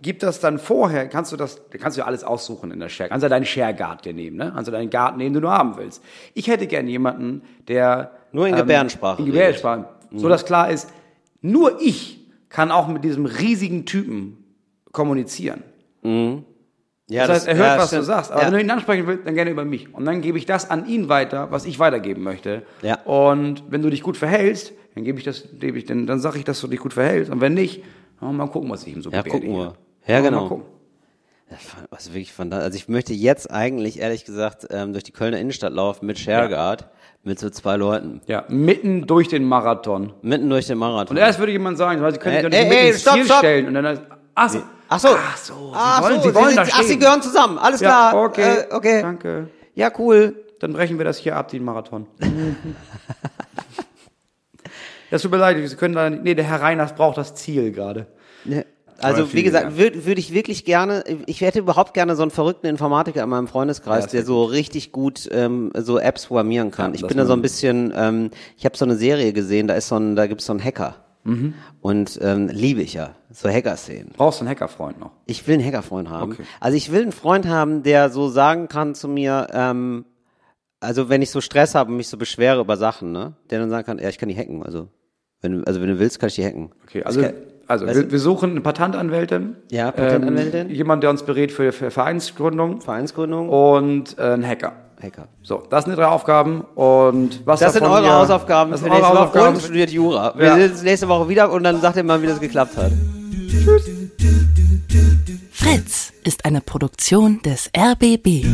gibt das dann vorher, kannst du das, kannst du ja alles aussuchen in der Share. Kannst du deinen Share-Guard dir nehmen, ne? Kannst du deinen Guard nehmen, den du haben willst. Ich hätte gern jemanden, der Nur in Gebärdensprache in Gebärdensprache, so dass klar ist, nur ich kann auch mit diesem riesigen Typen kommunizieren. ja, Das heißt, er hört, ja, was stimmt. du sagst. Aber ja. wenn du ihn ansprechen willst, dann gerne über mich. Und dann gebe ich das an ihn weiter, was ich weitergeben möchte. Ja. Und wenn du dich gut verhältst, dann gebe ich das, gebe ich, dann, dann sage ich, dass du dich gut verhältst. Und wenn nicht, dann mal gucken, was ich ihm so Ja, gucken wir. Ja, Mal genau. gucken. Was wirklich da, also ich möchte jetzt eigentlich, ehrlich gesagt, ähm, durch die Kölner Innenstadt laufen mit Shergard, mit so zwei Leuten. Ja, mitten durch den Marathon. Mitten durch den Marathon. Und erst würde jemand sagen, weil sie können sich doch nicht ey, mit ey, stopp, Ziel stopp. stellen. Und dann heißt, ach so. Ach so. Ach so, sie Ach wollen, so, sie wollen da sind- Ach, sie gehören zusammen. Alles Ja, klar. okay. Äh, okay. Danke. Ja, cool. Dann brechen wir das hier ab, den Marathon. *laughs* Das tut mir leid, Sie können da nicht. Nee, der Herr Reiners braucht das Ziel gerade. Ne, Also wie gesagt, würde würd ich wirklich gerne, ich hätte überhaupt gerne so einen verrückten Informatiker in meinem Freundeskreis, das der so richtig gut ähm, so Apps programmieren kann. Ja, ich bin da so ein bisschen, ähm, ich habe so eine Serie gesehen, da ist so ein, da gibt's so einen Hacker. Und ähm, liebe ich ja, so Hacker-Szenen. Brauchst du einen Hackerfreund noch? Ich will einen Hackerfreund haben. Okay. Also ich will einen Freund haben, der so sagen kann zu mir, ähm, also wenn ich so Stress habe und mich so beschwere über Sachen, ne, der dann sagen kann, ja, ich kann die hacken. Also wenn, du- also wenn du willst, kann ich die hacken. Okay, also, kann- also wir, wir suchen eine Patentanwältin. Ja, Patentanwältin. Ähm, jemand, der uns berät für, für Vereinsgründung. Vereinsgründung, Und äh, ein Hacker. Hacker. So, das sind die drei Aufgaben. Und was Das sind eure ihr- Hausaufgaben Das für sind eure nächste Woche. Hausaufgaben. Und studiert Jura. Wir Ja. sehen uns nächste Woche wieder und dann sagt ihr mal, wie das geklappt hat. Fritz ist eine Produktion des RBB.